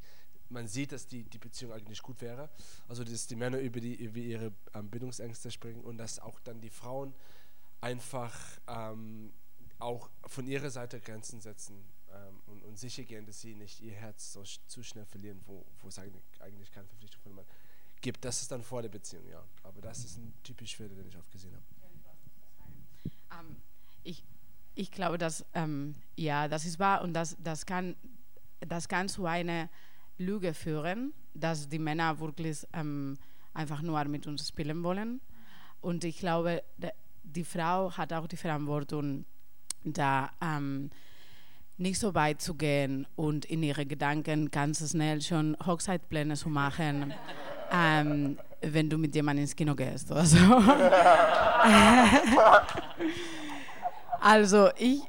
man sieht, dass die, die Beziehung eigentlich gut wäre. Also, dass die Männer über, die, über ihre ähm, Bindungsängste springen und dass auch dann die Frauen einfach ähm, auch von ihrer Seite Grenzen setzen ähm, und, und, sicher gehen, dass sie nicht ihr Herz so sch zu schnell verlieren, wo, wo es eigentlich, eigentlich keine Verpflichtung von Mann gibt. Das ist dann vor der Beziehung, ja. Aber das ist ein typisch Fehler, den ich oft gesehen habe. Ähm, ich, ich glaube, dass ähm, ja, das ist wahr und das, das, kann, das kann zu einer Lüge führen, dass die Männer wirklich ähm, einfach nur mit uns spielen wollen. Und ich glaube, die Frau hat auch die Verantwortung, da ähm, nicht so weit zu gehen und in ihre Gedanken ganz schnell schon Hochzeitpläne zu machen, ähm, wenn du mit jemandem ins Kino gehst oder so. also ich,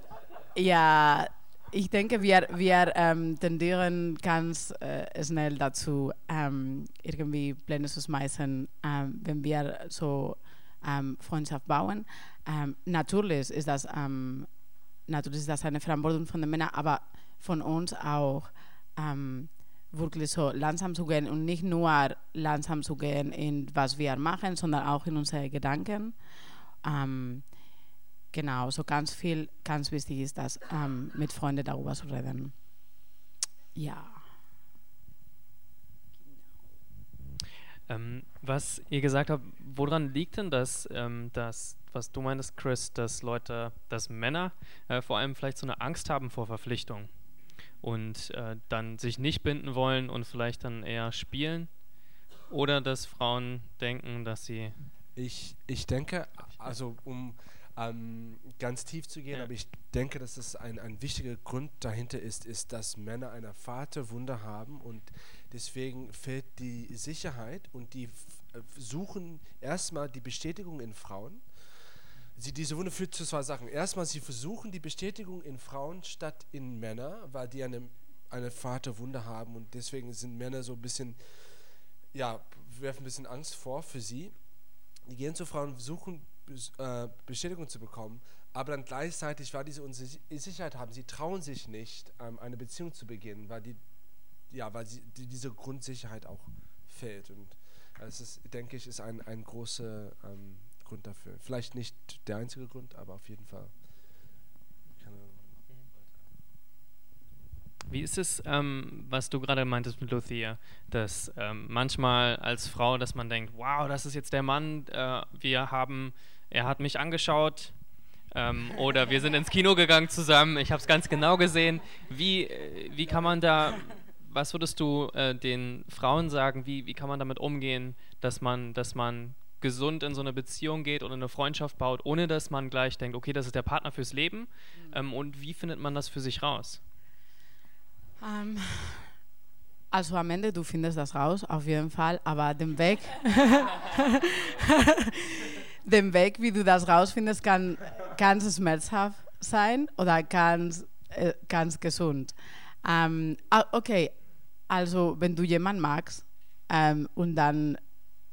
ja, ich denke, wir, wir ähm, tendieren ganz äh, schnell dazu, ähm, irgendwie Pläne zu schmeißen, ähm, wenn wir so ähm, Freundschaft bauen. Ähm, natürlich, ist das, ähm, natürlich ist das eine Verantwortung von den Männern, aber von uns auch wirklich so langsam zu gehen und nicht nur langsam zu gehen in was wir machen, sondern auch in unsere Gedanken. Ähm, Genau, so ganz viel, ganz wichtig ist das, ähm, mit Freunden darüber zu reden. Ja. Ähm, was ihr gesagt habt, woran liegt denn das, ähm, dass, was du meinst, Chris, dass Leute, dass Männer äh, vor allem vielleicht so eine Angst haben vor Verpflichtung und äh, dann sich nicht binden wollen und vielleicht dann eher spielen? Oder dass Frauen denken, dass sie. Ich, ich denke, also um ähm, ganz tief zu gehen, Ja. aber ich denke, dass es ein, ein wichtiger Grund dahinter ist, ist, dass Männer eine Vaterwunde haben und deswegen fehlt die Sicherheit und die äh, suchen erstmal die Bestätigung in Frauen. Sie, diese Wunde führt zu zwei Sachen. Erstmal, sie versuchen die Bestätigung in Frauen statt in Männer, weil die eine, eine Vaterwunde haben und deswegen sind Männer so ein bisschen, ja, werfen ein bisschen Angst vor für sie. Die gehen zu Frauen, äh, Bestätigung zu bekommen, aber dann gleichzeitig, weil diese Unsicherheit haben, sie trauen sich nicht, ähm, eine Beziehung zu beginnen, weil die, ja, weil sie, die, diese Grundsicherheit auch fehlt. Und das ist, denke ich, ist ein, ein großer ähm, Grund dafür. Vielleicht nicht der einzige Grund, aber auf jeden Fall. Wie ist es, ähm, was du gerade meintest mit Luthia, dass ähm, manchmal als Frau, dass man denkt, wow, das ist jetzt der Mann, äh, wir haben, er hat mich angeschaut ähm, oder wir sind ins Kino gegangen zusammen, ich habe es ganz genau gesehen. Wie, äh, wie kann man da, was würdest du äh, den Frauen sagen, wie, wie kann man damit umgehen, dass man, dass man gesund in so eine Beziehung geht oder eine Freundschaft baut, ohne dass man gleich denkt, okay, das ist der Partner fürs Leben ähm, und wie findet man das für sich raus? Ähm, also am Ende, du findest das raus, auf jeden Fall, aber den Weg, den Weg, wie du das rausfindest, kann ganz schmerzhaft sein oder ganz, äh, ganz gesund. Ähm, ah, okay, also wenn du jemanden magst ähm, und dann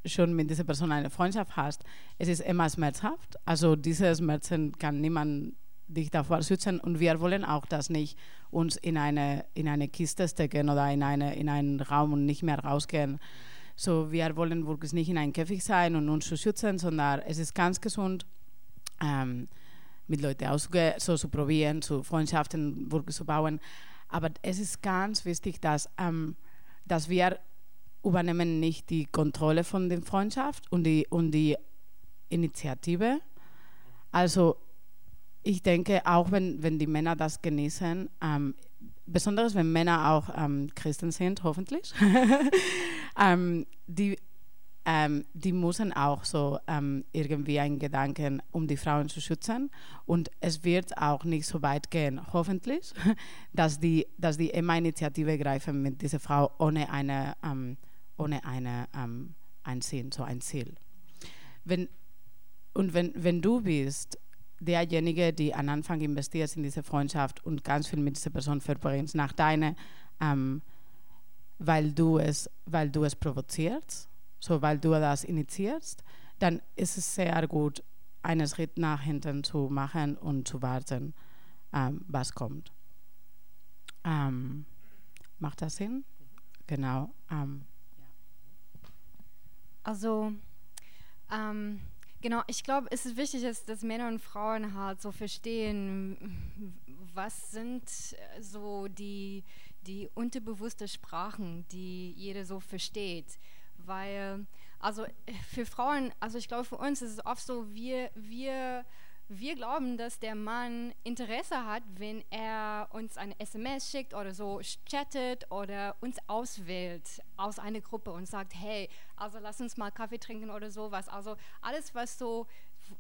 schon mit dieser Person eine Freundschaft hast, es ist immer schmerzhaft. Also diese Schmerzen kann niemand dich davor schützen und wir wollen auch das nicht uns in eine, in eine Kiste stecken oder in, eine, in einen Raum und nicht mehr rausgehen. So, wir wollen wirklich nicht in einem Käfig sein und uns zu schützen, sondern es ist ganz gesund, ähm, mit Leuten auszugehen, so zu probieren, zu Freundschaften wirklich zu bauen. Aber es ist ganz wichtig, dass, ähm, dass wir übernehmen nicht die Kontrolle von der Freundschaft und die, und die Initiative. Also ich denke, auch wenn, wenn die Männer das genießen, ähm, besonders wenn Männer auch ähm, Christen sind, hoffentlich, ähm, die, ähm, die müssen auch so ähm, irgendwie einen Gedanken, um die Frauen zu schützen. Und es wird auch nicht so weit gehen, hoffentlich, dass die, dass die immer Initiative greifen mit dieser Frau ohne eine, ähm, ohne eine, ähm, ein Sinn, so ein Ziel. Wenn, und wenn, wenn du bist derjenige, die am Anfang investiert in diese Freundschaft und ganz viel mit dieser Person verbringst, nach deiner, ähm, weil, du es, weil du es provozierst, so weil du das initiierst, dann ist es sehr gut, einen Schritt nach hinten zu machen und zu warten, ähm, was kommt. Ähm, macht das Sinn? Genau. Ähm, Also, ähm, genau, ich glaube, es ist wichtig, dass, dass Männer und Frauen halt so verstehen, was sind äh, so die, die unterbewusste Sprachen, die jeder so versteht. Weil, also äh, für Frauen, also ich glaube, für uns ist es oft so, wir, wir, wir glauben, dass der Mann Interesse hat, wenn er uns eine SMS schickt oder so chattet oder uns auswählt aus einer Gruppe und sagt, hey, also lass uns mal Kaffee trinken oder sowas. Also alles, was so,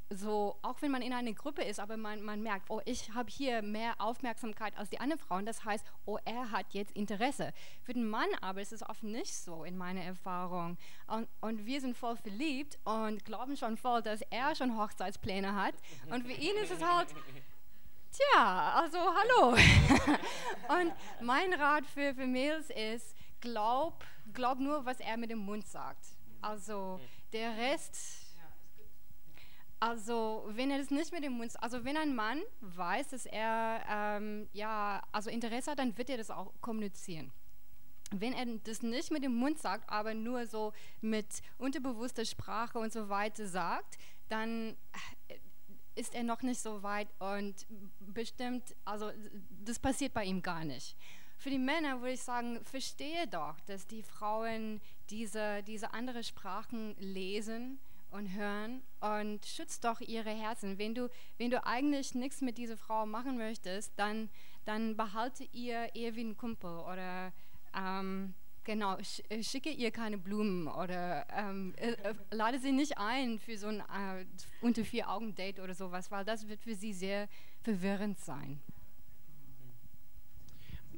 so auch wenn man in einer Gruppe ist, aber man, man merkt, oh, ich habe hier mehr Aufmerksamkeit als die anderen Frauen. Das heißt, oh, er hat jetzt Interesse. Für den Mann aber ist es oft nicht so in meiner Erfahrung. Und, und wir sind voll verliebt und glauben schon voll, dass er schon Hochzeitspläne hat. Und für ihn ist es halt, tja, also hallo. und mein Rat für, für Mädels ist, glaub, glaub nur, was er mit dem Mund sagt. Also der Rest, also wenn er das nicht mit dem Mund, also wenn ein Mann weiß, dass er ähm, ja also Interesse hat, dann wird er das auch kommunizieren. Wenn er das nicht mit dem Mund sagt, aber nur so mit unterbewusster Sprache und so weiter sagt, dann äh, ist er noch nicht so weit und bestimmt, also das passiert bei ihm gar nicht. Für die Männer würde ich sagen, verstehe doch, dass die Frauen diese, diese andere Sprachen lesen und hören und schützt doch ihre Herzen. Wenn du, wenn du eigentlich nichts mit dieser Frau machen möchtest, dann, dann behalte ihr eher wie ein Kumpel oder ähm, genau, sch äh, schicke ihr keine Blumen oder ähm, äh, äh, lade sie nicht ein für so ein äh, unter vier Augen Date oder sowas, weil das wird für sie sehr verwirrend sein.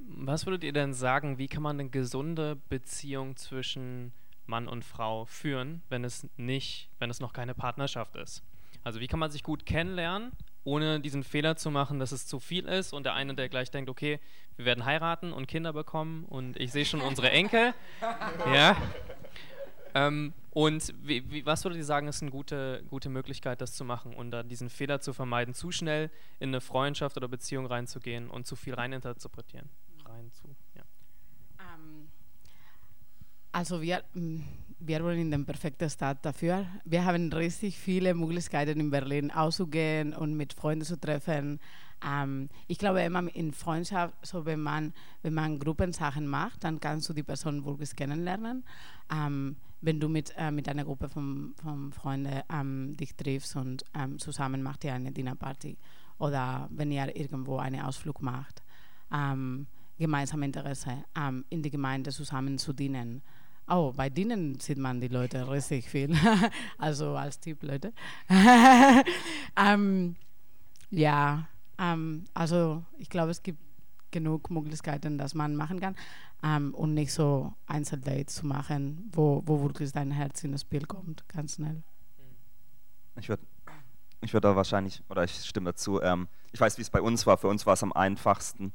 Was würdet ihr denn sagen, wie kann man eine gesunde Beziehung zwischen Mann und Frau führen, wenn es nicht, wenn es noch keine Partnerschaft ist? Also wie kann man sich gut kennenlernen, ohne diesen Fehler zu machen, dass es zu viel ist und der eine, der gleich denkt, okay, wir werden heiraten und Kinder bekommen und ich sehe schon unsere Enkel. ja. Ähm, und wie, wie, was würdet ihr sagen, ist eine gute, gute Möglichkeit, das zu machen und da diesen Fehler zu vermeiden, zu schnell in eine Freundschaft oder Beziehung reinzugehen und zu viel reininterpretieren? Rein zu, also wir, mm, wir wohnen in der perfekten Stadt dafür. Wir haben richtig viele Möglichkeiten in Berlin auszugehen und mit Freunden zu treffen. Ähm, ich glaube immer in Freundschaft, so wenn man, wenn man Gruppensachen macht, dann kannst du die Person wirklich kennenlernen. Ähm, wenn du mit, äh, mit einer Gruppe von, von Freunden ähm, dich triffst und ähm, zusammen macht ihr eine Dinnerparty oder wenn ihr irgendwo einen Ausflug macht, ähm, gemeinsame Interesse, ähm, in die Gemeinde zusammen zu dienen. Oh, bei denen sieht man die Leute richtig viel. also als Typ Leute. ähm, ja, ähm, also ich glaube, es gibt genug Möglichkeiten, dass man machen kann ähm, und nicht so Einzeldates zu machen, wo, wo wirklich dein Herz in das Spiel kommt, ganz schnell. Ich würde ich würd da wahrscheinlich, oder ich stimme dazu, ähm, ich weiß, wie es bei uns war. Für uns war es am einfachsten,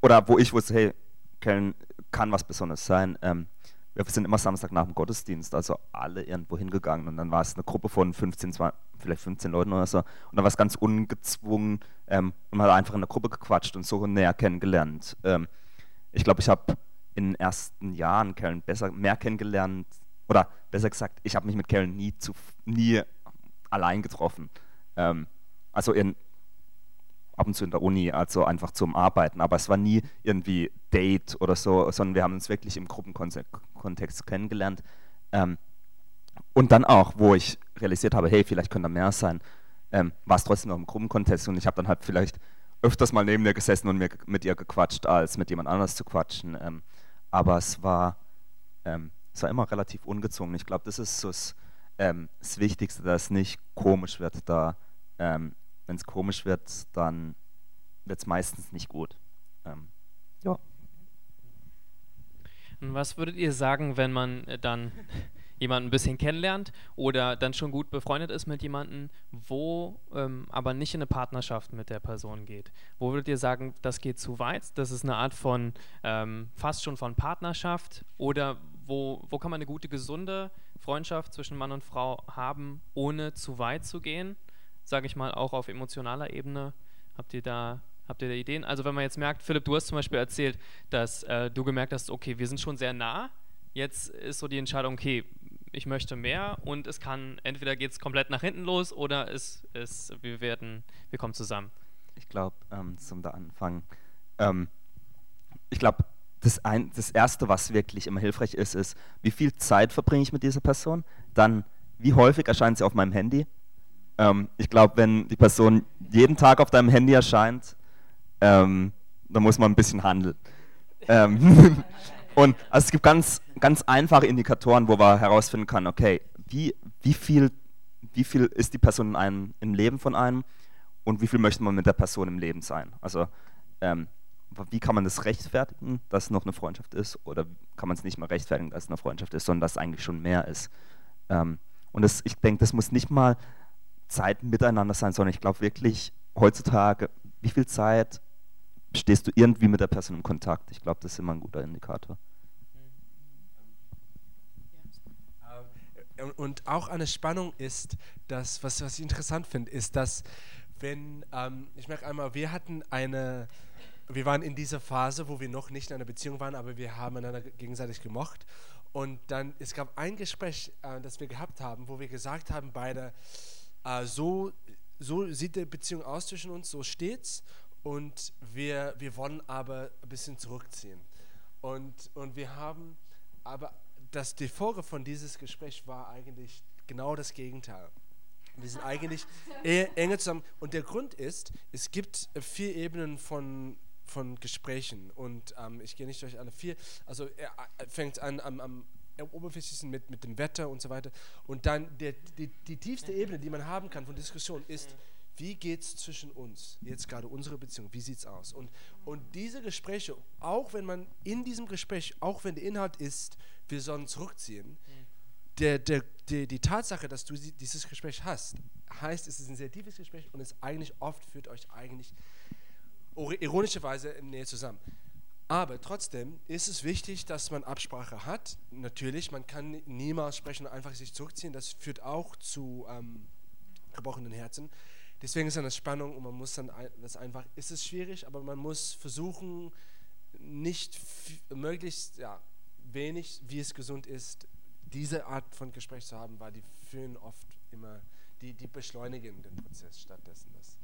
oder wo ich wusste, hey, Köln kann was Besonderes sein. Ähm, wir sind immer Samstag nach dem Gottesdienst, also alle irgendwo hingegangen und dann war es eine Gruppe von 15, 20, vielleicht 15 Leuten oder so und dann war es ganz ungezwungen ähm, und man hat einfach in der Gruppe gequatscht und so näher kennengelernt. Ähm, ich glaube, ich habe in den ersten Jahren Köln besser, mehr kennengelernt oder besser gesagt, ich habe mich mit Köln nie, nie allein getroffen. Ähm, also in, ab und zu in der Uni, also einfach zum Arbeiten. Aber es war nie irgendwie Date oder so, sondern wir haben uns wirklich im Gruppenkontext kennengelernt. Ähm, und dann auch, wo ich realisiert habe, hey, vielleicht könnte da mehr sein, ähm, war es trotzdem noch im Gruppenkontext und ich habe dann halt vielleicht öfters mal neben ihr gesessen und mir mit ihr gequatscht, als mit jemand anders zu quatschen. Ähm, aber es war, ähm, es war immer relativ ungezwungen. Ich glaube, das ist so das, ähm, das Wichtigste, dass es nicht komisch wird, da ähm, wenn es komisch wird, dann wird es meistens nicht gut. Ähm, ja. Und was würdet ihr sagen, wenn man äh, dann jemanden ein bisschen kennenlernt oder dann schon gut befreundet ist mit jemandem, wo ähm, aber nicht in eine Partnerschaft mit der Person geht? Wo würdet ihr sagen, das geht zu weit? Das ist eine Art von ähm, fast schon von Partnerschaft oder wo, wo kann man eine gute, gesunde Freundschaft zwischen Mann und Frau haben, ohne zu weit zu gehen? Sage ich mal, auch auf emotionaler Ebene? Habt ihr da Habt ihr da Ideen? Also wenn man jetzt merkt, Philipp, du hast zum Beispiel erzählt, dass äh, du gemerkt hast, okay, wir sind schon sehr nah. Jetzt ist so die Entscheidung, okay, ich möchte mehr und es kann, entweder geht es komplett nach hinten los oder es, es, wir werden, wir kommen zusammen. Ich glaube, ähm, zum da Anfang, ähm, ich glaube, das, das Erste, was wirklich immer hilfreich ist, ist, wie viel Zeit verbringe ich mit dieser Person? Dann, wie häufig erscheint sie auf meinem Handy? Ähm, ich glaube, wenn die Person jeden Tag auf deinem Handy erscheint, ähm, dann muss man ein bisschen handeln. Ähm, und also es gibt ganz, ganz einfache Indikatoren, wo man herausfinden kann, okay, wie, wie, viel, wie viel ist die Person in einem, im Leben von einem und wie viel möchte man mit der Person im Leben sein? Also ähm, wie kann man das rechtfertigen, dass es noch eine Freundschaft ist oder kann man es nicht mehr rechtfertigen, dass es eine Freundschaft ist, sondern dass es eigentlich schon mehr ist. Ähm, und das, ich denke, das muss nicht mal Zeit miteinander sein, sondern ich glaube wirklich heutzutage, wie viel Zeit stehst du irgendwie mit der Person in Kontakt? Ich glaube, das ist immer ein guter Indikator. Ähm, und auch eine Spannung ist, dass, was, was ich interessant finde, ist, dass wenn, ähm, ich merke einmal, wir hatten eine, wir waren in dieser Phase, wo wir noch nicht in einer Beziehung waren, aber wir haben einander gegenseitig gemocht. Und dann, es gab ein Gespräch, äh, das wir gehabt haben, wo wir gesagt haben, beide, äh, so, so sieht die Beziehung aus zwischen uns, so steht's. Und wir, wir wollen aber ein bisschen zurückziehen. Und, und wir haben, aber das, die Folge von dieses Gespräch war eigentlich genau das Gegenteil. Wir sind eigentlich eher enger zusammen. Und der Grund ist, es gibt vier Ebenen von, von Gesprächen. Und ähm, ich gehe nicht durch alle vier. Also er fängt an am, am oberflächlichsten mit, mit dem Wetter und so weiter. Und dann der, die, die tiefste Ebene, die man haben kann von Diskussion, ist, wie geht es zwischen uns, jetzt gerade unsere Beziehung, wie sieht es aus? Und, und diese Gespräche, auch wenn man in diesem Gespräch, auch wenn der Inhalt ist, wir sollen zurückziehen, der, der, der, die Tatsache, dass du dieses Gespräch hast, heißt, es ist ein sehr tiefes Gespräch und es eigentlich oft führt euch eigentlich ironischerweise näher zusammen. Aber trotzdem ist es wichtig, dass man Absprache hat. Natürlich, man kann niemals sprechen und einfach sich zurückziehen. Das führt auch zu ähm, gebrochenen Herzen. Deswegen ist eine Spannung und man muss dann das einfach, ist es schwierig, aber man muss versuchen, nicht möglichst ja, wenig, wie es gesund ist, diese Art von Gespräch zu haben, weil die führen oft immer, die, die beschleunigen den Prozess stattdessen, das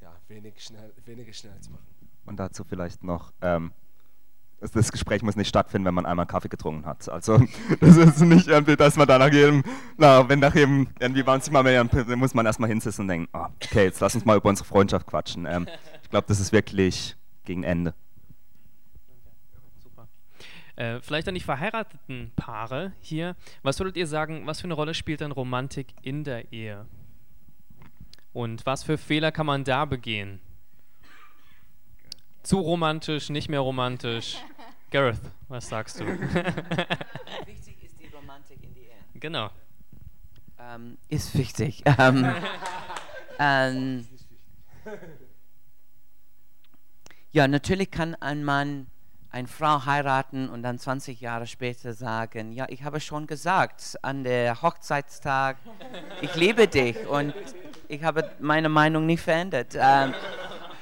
ja, wenig schnell, weniger schnell zu machen. Und dazu vielleicht noch, ähm, das- Gespräch muss nicht stattfinden, wenn man einmal Kaffee getrunken hat. Also das ist nicht irgendwie, dass man da nach jedem, na, wenn nach jedem irgendwie 20 Mal mehr, dann muss man erstmal hinsitzen und denken, ah, okay, jetzt lass uns mal über unsere Freundschaft quatschen. Ähm, ich glaube, das ist wirklich gegen Ende. Äh, vielleicht an die verheirateten Paare hier. Was würdet ihr sagen, was für eine Rolle spielt denn Romantik in der Ehe? Und was für Fehler kann man da begehen? Zu romantisch, nicht mehr romantisch. Gareth, was sagst du? Wichtig ist die Romantik in die Ehe. genau. Ähm, ist wichtig. Ähm, ähm, ja, natürlich kann ein Mann eine Frau heiraten und dann 20 Jahre später sagen, ja, ich habe schon gesagt an der Hochzeitstag, ich liebe dich und ich habe meine Meinung nicht verändert. Ähm,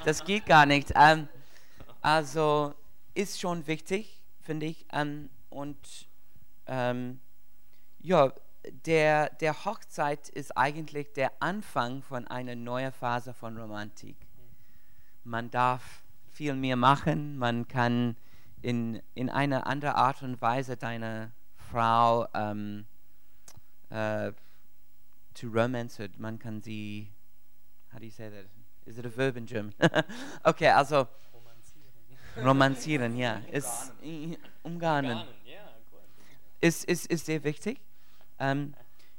das geht gar nicht. Ähm, also ist schon wichtig, finde ich. Ähm, und ähm, ja, der, der Hochzeit ist eigentlich der Anfang von einer neuen Phase von Romantik. Man darf viel mehr machen, man kann in, in einer anderen Art und Weise deine Frau ähm, äh, to romance it, man kann sie, how do you say that? Is it a verb in German? okay, also romanzieren, ja, ist umgarnen ist, ist, ist sehr wichtig. Ähm,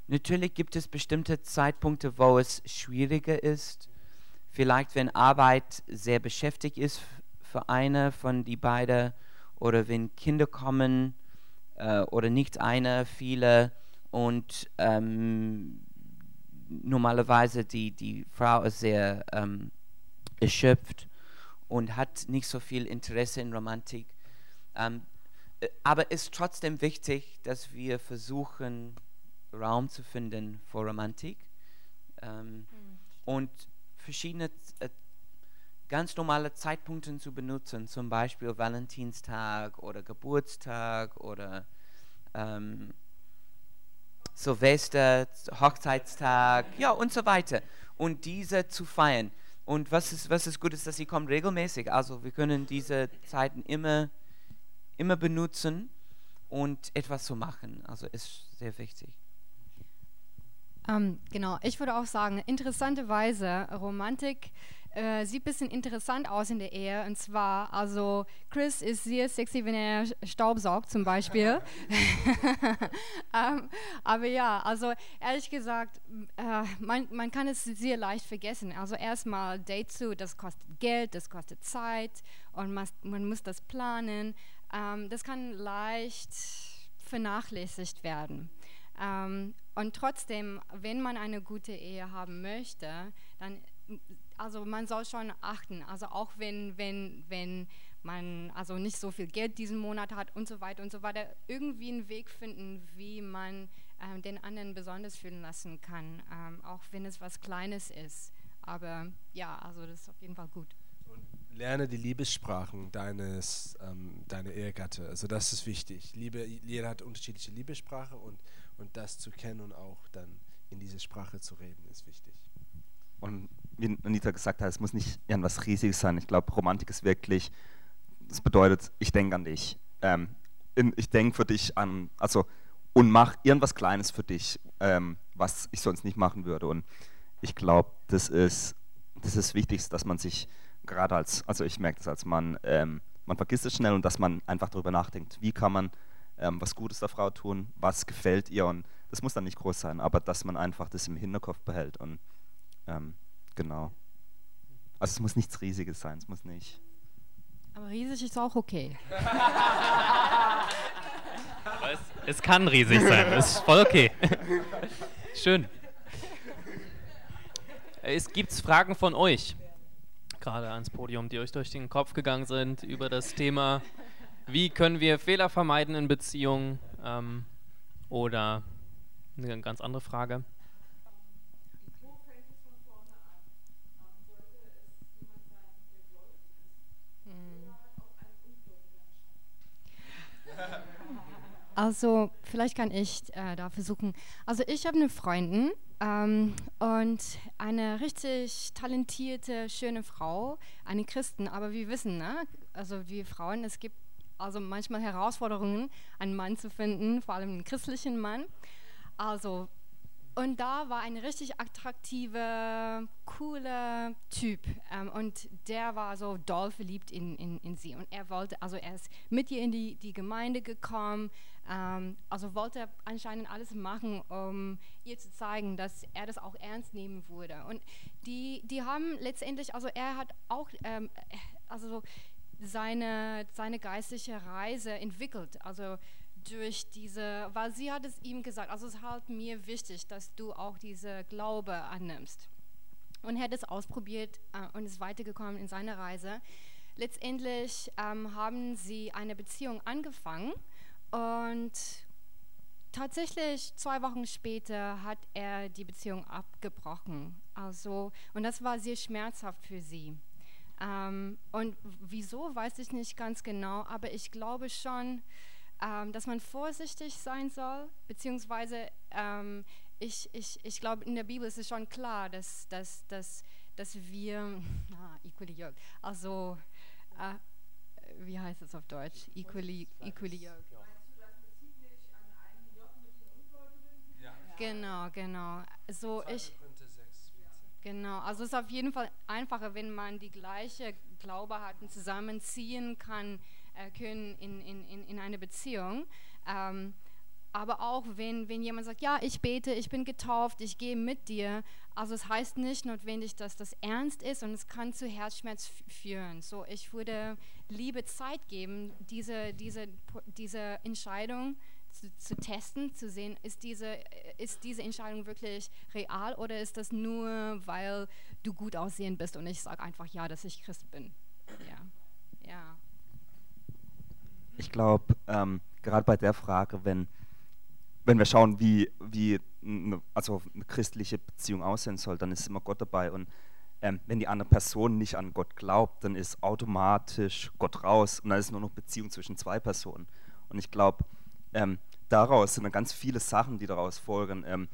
natürlich gibt es bestimmte Zeitpunkte, wo es schwieriger ist. Vielleicht, wenn Arbeit sehr beschäftigt ist für eine von die beiden oder wenn Kinder kommen äh, oder nicht eine, viele und ähm, normalerweise die, die Frau ist sehr ähm, erschöpft und hat nicht so viel Interesse in Romantik. Ähm, äh, aber es ist trotzdem wichtig, dass wir versuchen, Raum zu finden für Romantik ähm, und verschiedene äh, ganz normale Zeitpunkte zu benutzen, zum Beispiel Valentinstag oder Geburtstag oder ähm, Silvester, Hochzeitstag, ja und so weiter. Und diese zu feiern. Und was ist, was ist gut ist, dass sie kommen regelmäßig. Also wir können diese Zeiten immer, immer benutzen und etwas zu machen. Also ist sehr wichtig. Ähm, genau, ich würde auch sagen, interessanterweise, Romantik äh, sieht ein bisschen interessant aus in der Ehe. Und zwar, also Chris ist sehr sexy, wenn er Staubsaugt zum Beispiel. ähm, aber ja, also ehrlich gesagt, äh, man, man kann es sehr leicht vergessen. Also erstmal Date zu, das kostet Geld, das kostet Zeit und man, man muss das planen. Ähm, das kann leicht vernachlässigt werden. Ähm, und trotzdem, wenn man eine gute Ehe haben möchte, dann, also man soll schon achten, also auch wenn, wenn, wenn man also nicht so viel Geld diesen Monat hat und so weiter und so weiter, irgendwie einen Weg finden, wie man ähm, den anderen besonders fühlen lassen kann, ähm, auch wenn es was Kleines ist. Aber ja, also das ist auf jeden Fall gut. Lerne die Liebessprachen deines, ähm, deiner Ehegatte. Also das ist wichtig. Liebe, jeder hat unterschiedliche Liebessprache und, und das zu kennen und auch dann in diese Sprache zu reden, ist wichtig. Und wie Anita gesagt hat, es muss nicht irgendwas Riesiges sein. Ich glaube, Romantik ist wirklich, das bedeutet, ich denke an dich. Ähm, ich denke für dich an, also, und mach irgendwas Kleines für dich. Ähm, was ich sonst nicht machen würde. Und ich glaube, das ist das ist wichtig, dass man sich gerade als, also ich merke das als Mann, ähm, man vergisst es schnell und dass man einfach darüber nachdenkt, wie kann man ähm, was Gutes der Frau tun, was gefällt ihr und das muss dann nicht groß sein, aber dass man einfach das im Hinterkopf behält und ähm, genau. Also es muss nichts Riesiges sein, es muss nicht. Aber riesig ist auch okay. Aber es, es kann riesig sein, das ist voll okay. Schön. Es gibt Fragen von euch, gerade ans Podium, die euch durch den Kopf gegangen sind über das Thema, wie können wir Fehler vermeiden in Beziehungen ähm, oder eine ganz andere Frage. Also, vielleicht kann ich äh, da versuchen. Also, ich habe eine Freundin ähm, und eine richtig talentierte, schöne Frau, eine Christin. Aber wir wissen, ne? also wir Frauen, es gibt also manchmal Herausforderungen, einen Mann zu finden, vor allem einen christlichen Mann. Also und da war ein richtig attraktiver, cooler Typ. Ähm, und der war so doll verliebt in, in, in sie. Und er wollte, also er ist mit ihr in die, die Gemeinde gekommen. Ähm, also wollte er anscheinend alles machen, um ihr zu zeigen, dass er das auch ernst nehmen würde. Und die, die haben letztendlich, also er hat auch, ähm, also seine, seine geistliche Reise entwickelt. Also durch diese, weil sie hat es ihm gesagt, also es ist halt mir wichtig, dass du auch diese Glaube annimmst. Und er hat es ausprobiert äh, und ist weitergekommen in seiner Reise. Letztendlich ähm, haben sie eine Beziehung angefangen und tatsächlich zwei Wochen später hat er die Beziehung abgebrochen. Also, und das war sehr schmerzhaft für sie. Ähm, und wieso, weiß ich nicht ganz genau, aber ich glaube schon, ähm, dass man vorsichtig sein soll, beziehungsweise ähm, ich, ich, ich glaube, in der Bibel ist es schon klar, dass, dass, dass, dass wir, ah, equally yoked, also, äh, wie heißt es auf Deutsch? Equally, equally yoked. Genau, genau. So ich. Genau, also es ist auf jeden Fall einfacher, wenn man die gleiche Glaube hat und zusammenziehen kann, äh, können in, in, in eine Beziehung. Ähm, aber auch wenn, wenn jemand sagt, ja, ich bete, ich bin getauft, ich gehe mit dir, also es heißt nicht notwendig, dass das ernst ist und es kann zu Herzschmerz führen. So, ich würde Liebe Zeit geben, diese, diese, diese Entscheidung zu, zu, testen, zu sehen, ist diese, ist diese Entscheidung wirklich real oder ist das nur, weil du gut aussehen bist und ich sage einfach ja, dass ich Christ bin. Ja, ja ich glaube, ähm, gerade bei der Frage, wenn, wenn wir schauen, wie, wie eine, also eine christliche Beziehung aussehen soll, dann ist immer Gott dabei. Und ähm, wenn die andere Person nicht an Gott glaubt, dann ist automatisch Gott raus und dann ist nur noch Beziehung zwischen zwei Personen. Und ich glaube, ähm, daraus sind dann ganz viele Sachen, die daraus folgen. Ähm,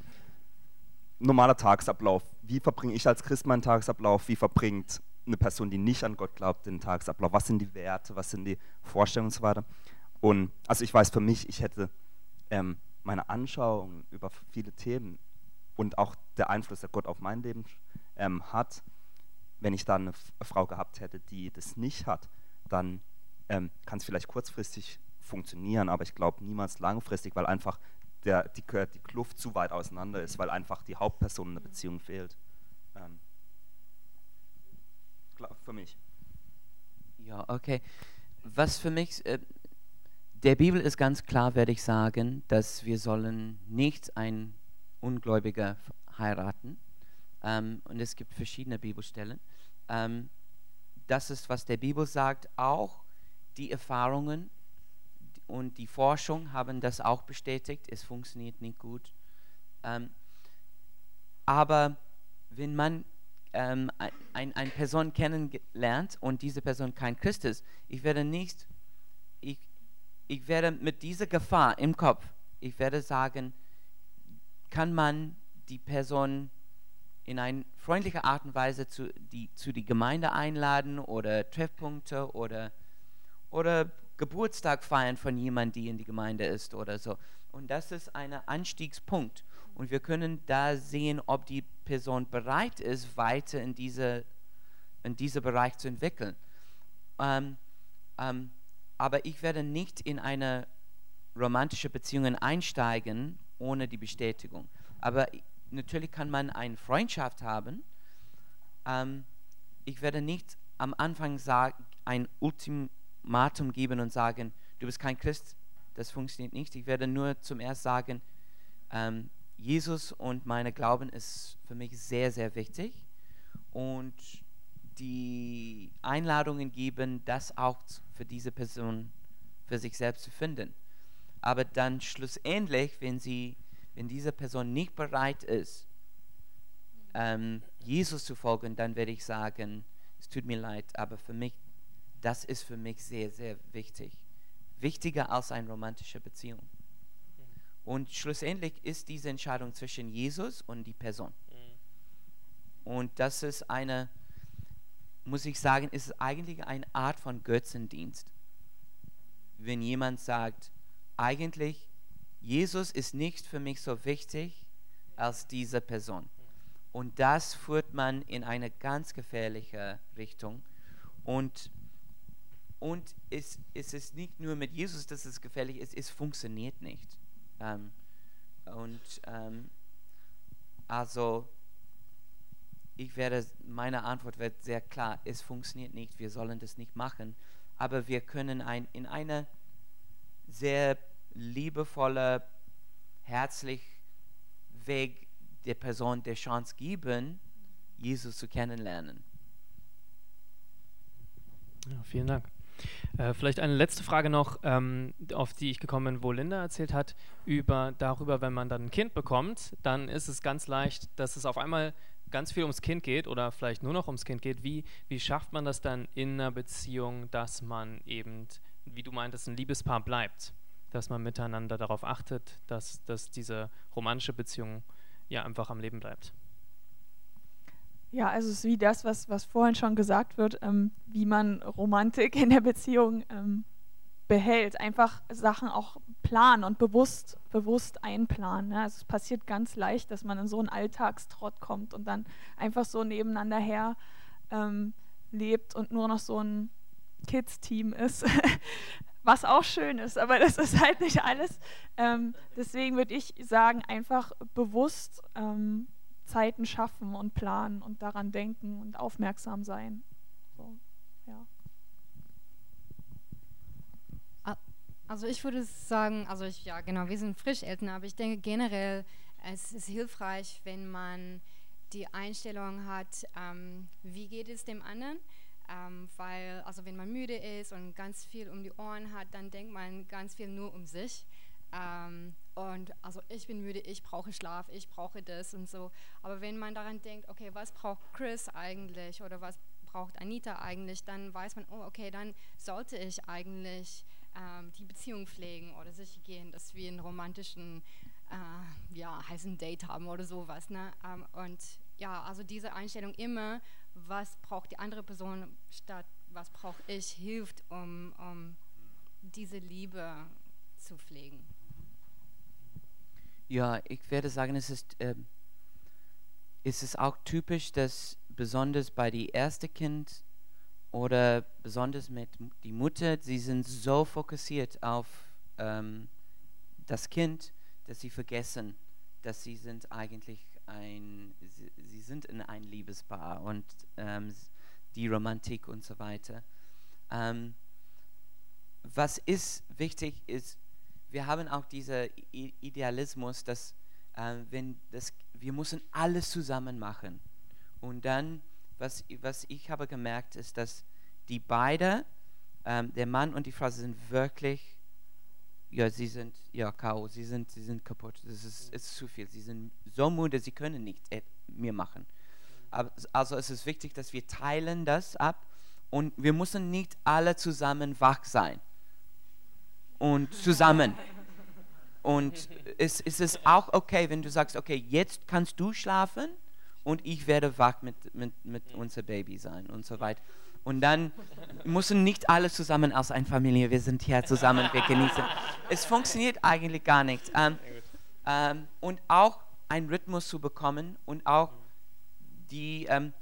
normaler Tagesablauf. Wie verbringe ich als Christ meinen Tagesablauf? Wie verbringt eine Person, die nicht an Gott glaubt, den Tagesablauf, was sind die Werte, was sind die Vorstellungen und so weiter. Und also ich weiß für mich, ich hätte ähm, meine Anschauung über viele Themen und auch der Einfluss, der Gott auf mein Leben ähm, hat, wenn ich da eine Frau gehabt hätte, die das nicht hat, dann ähm, kann es vielleicht kurzfristig funktionieren, aber ich glaube niemals langfristig, weil einfach der, die, die Kluft zu weit auseinander ist, weil einfach die Hauptperson in der Beziehung fehlt. Ähm, für mich. Ja, okay. Was für mich, äh, der Bibel ist ganz klar, werde ich sagen, dass wir sollen nicht ein Ungläubiger heiraten. Ähm, und es gibt verschiedene Bibelstellen. Ähm, das ist, was der Bibel sagt. Auch die Erfahrungen und die Forschung haben das auch bestätigt. Es funktioniert nicht gut. Ähm, aber wenn man ähm, ein, eine Person kennenlernt und diese Person kein Christ ist, ich werde nicht, ich, ich werde mit dieser Gefahr im Kopf, ich werde sagen, kann man die Person in eine freundliche Art und Weise zu die, zu die Gemeinde einladen oder Treffpunkte oder, oder Geburtstag feiern von jemandem, die in die Gemeinde ist oder so. Und das ist ein Anstiegspunkt. Und wir können da sehen, ob die Person bereit ist, weiter in, diese, in diesem Bereich zu entwickeln. Ähm, ähm, aber ich werde nicht in eine romantische Beziehung einsteigen ohne die Bestätigung. Aber natürlich kann man eine Freundschaft haben. Ähm, ich werde nicht am Anfang sagen, ein Ultimatum geben und sagen, du bist kein Christ, das funktioniert nicht. Ich werde nur zum ersten sagen, ähm, Jesus und meine Glauben ist für mich sehr, sehr wichtig. Und die Einladungen geben, das auch für diese Person für sich selbst zu finden. Aber dann schlussendlich, wenn sie, wenn diese Person nicht bereit ist, ähm, Jesus zu folgen, dann werde ich sagen, es tut mir leid, aber für mich, das ist für mich sehr, sehr wichtig. Wichtiger als eine romantische Beziehung. Und schlussendlich ist diese Entscheidung zwischen Jesus und die Person. Und das ist eine, muss ich sagen, ist eigentlich eine Art von Götzendienst. Wenn jemand sagt, eigentlich, Jesus ist nicht für mich so wichtig als diese Person. Und das führt man in eine ganz gefährliche Richtung. Und, und es, es ist nicht nur mit Jesus, dass es gefährlich ist, es funktioniert nicht. Ähm, und ähm, also ich werde, meine Antwort wird sehr klar, es funktioniert nicht, wir sollen das nicht machen, aber wir können ein, in eine sehr liebevolle, herzlich Weg der Person der Chance geben, Jesus zu kennenlernen. Ja, vielen Dank. Äh, vielleicht eine letzte Frage noch, ähm, auf die ich gekommen bin, wo Linda erzählt hat, über darüber, wenn man dann ein Kind bekommt, dann ist es ganz leicht, dass es auf einmal ganz viel ums Kind geht oder vielleicht nur noch ums Kind geht. Wie, wie schafft man das dann in einer Beziehung, dass man eben, wie du meintest, ein Liebespaar bleibt? Dass man miteinander darauf achtet, dass, dass diese romantische Beziehung ja einfach am Leben bleibt. Ja, also es ist wie das, was, was vorhin schon gesagt wird, ähm, wie man Romantik in der Beziehung ähm, behält. Einfach Sachen auch planen und bewusst, bewusst einplanen. Ne? Also es passiert ganz leicht, dass man in so einen Alltagstrott kommt und dann einfach so nebeneinander her ähm, lebt und nur noch so ein Kids-Team ist. was auch schön ist, aber das ist halt nicht alles. Ähm, deswegen würde ich sagen, einfach bewusst ähm, Zeiten schaffen und planen und daran denken und aufmerksam sein. So, ja. Also ich würde sagen, also ich, ja genau, wir sind Frischeltern, aber ich denke generell, es ist hilfreich, wenn man die Einstellung hat, ähm, wie geht es dem anderen, ähm, weil also wenn man müde ist und ganz viel um die Ohren hat, dann denkt man ganz viel nur um sich ähm, und also ich bin müde, ich brauche Schlaf, ich brauche das und so. Aber wenn man daran denkt, okay, was braucht Chris eigentlich oder was braucht Anita eigentlich, dann weiß man, oh, okay, dann sollte ich eigentlich ähm, die Beziehung pflegen oder sicher gehen, dass wir einen romantischen, äh, ja, heißen Date haben oder sowas. Ne? Ähm, und ja, also diese Einstellung immer, was braucht die andere Person statt was brauche ich, hilft, um, um diese Liebe zu pflegen. Ja, ich werde sagen, es ist, äh, es auch typisch, dass besonders bei die erste Kind oder besonders mit die Mutter, sie sind so fokussiert auf ähm, das Kind, dass sie vergessen, dass sie sind eigentlich ein, sie, sie sind in ein Liebespaar und ähm, die Romantik und so weiter. Ähm, was ist wichtig ist, wir haben auch diesen Idealismus, dass äh, wenn das, wir müssen alles zusammen machen. Und dann, was, was ich habe gemerkt, ist, dass die beiden, ähm, der Mann und die Frau, sind wirklich, ja, sie sind, ja, K.O., sie sind, sie sind kaputt. Das ist, ist zu viel. Sie sind so müde, sie können nichts äh, mehr machen. Aber, also es ist wichtig, dass wir teilen das ab und wir müssen nicht alle zusammen wach sein und zusammen. Und es, es ist auch okay, wenn du sagst, okay, jetzt kannst du schlafen und ich werde wach mit, mit, mit unser Baby sein und so weiter. Und dann müssen nicht alle zusammen als eine Familie, wir sind hier zusammen, wir genießen. Es funktioniert eigentlich gar nicht. Ähm, ähm, und auch einen Rhythmus zu bekommen und auch die ähm,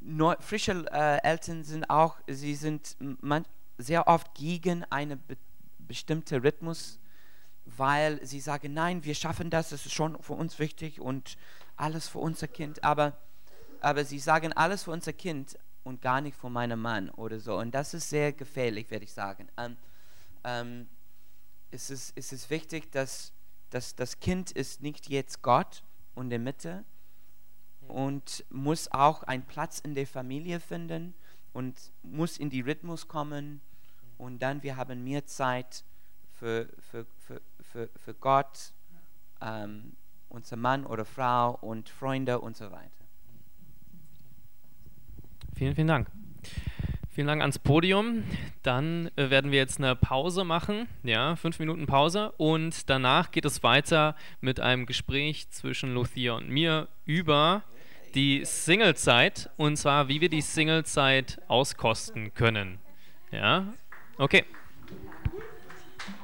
neu, frische äh, Eltern sind auch, sie sind man, sehr oft gegen einen be bestimmten Rhythmus, weil sie sagen, nein, wir schaffen das, das ist schon für uns wichtig und alles für unser Kind, aber, aber sie sagen alles für unser Kind und gar nicht für meinen Mann oder so und das ist sehr gefährlich, werde ich sagen. Ähm, ähm, es, ist, es ist wichtig, dass, dass das Kind ist nicht jetzt Gott und der Mitte und muss auch einen Platz in der Familie finden und muss in die Rhythmus kommen und dann wir haben mehr Zeit für, für, für, für, für Gott, ähm, unser Mann oder Frau und Freunde und so weiter. Vielen, vielen Dank. Vielen Dank ans Podium. Dann äh, werden wir jetzt eine Pause machen, ja, fünf Minuten Pause. Und danach geht es weiter mit einem Gespräch zwischen Lucia und mir über die Singlezeit und zwar, wie wir die Singlezeit auskosten können. Ja, okay.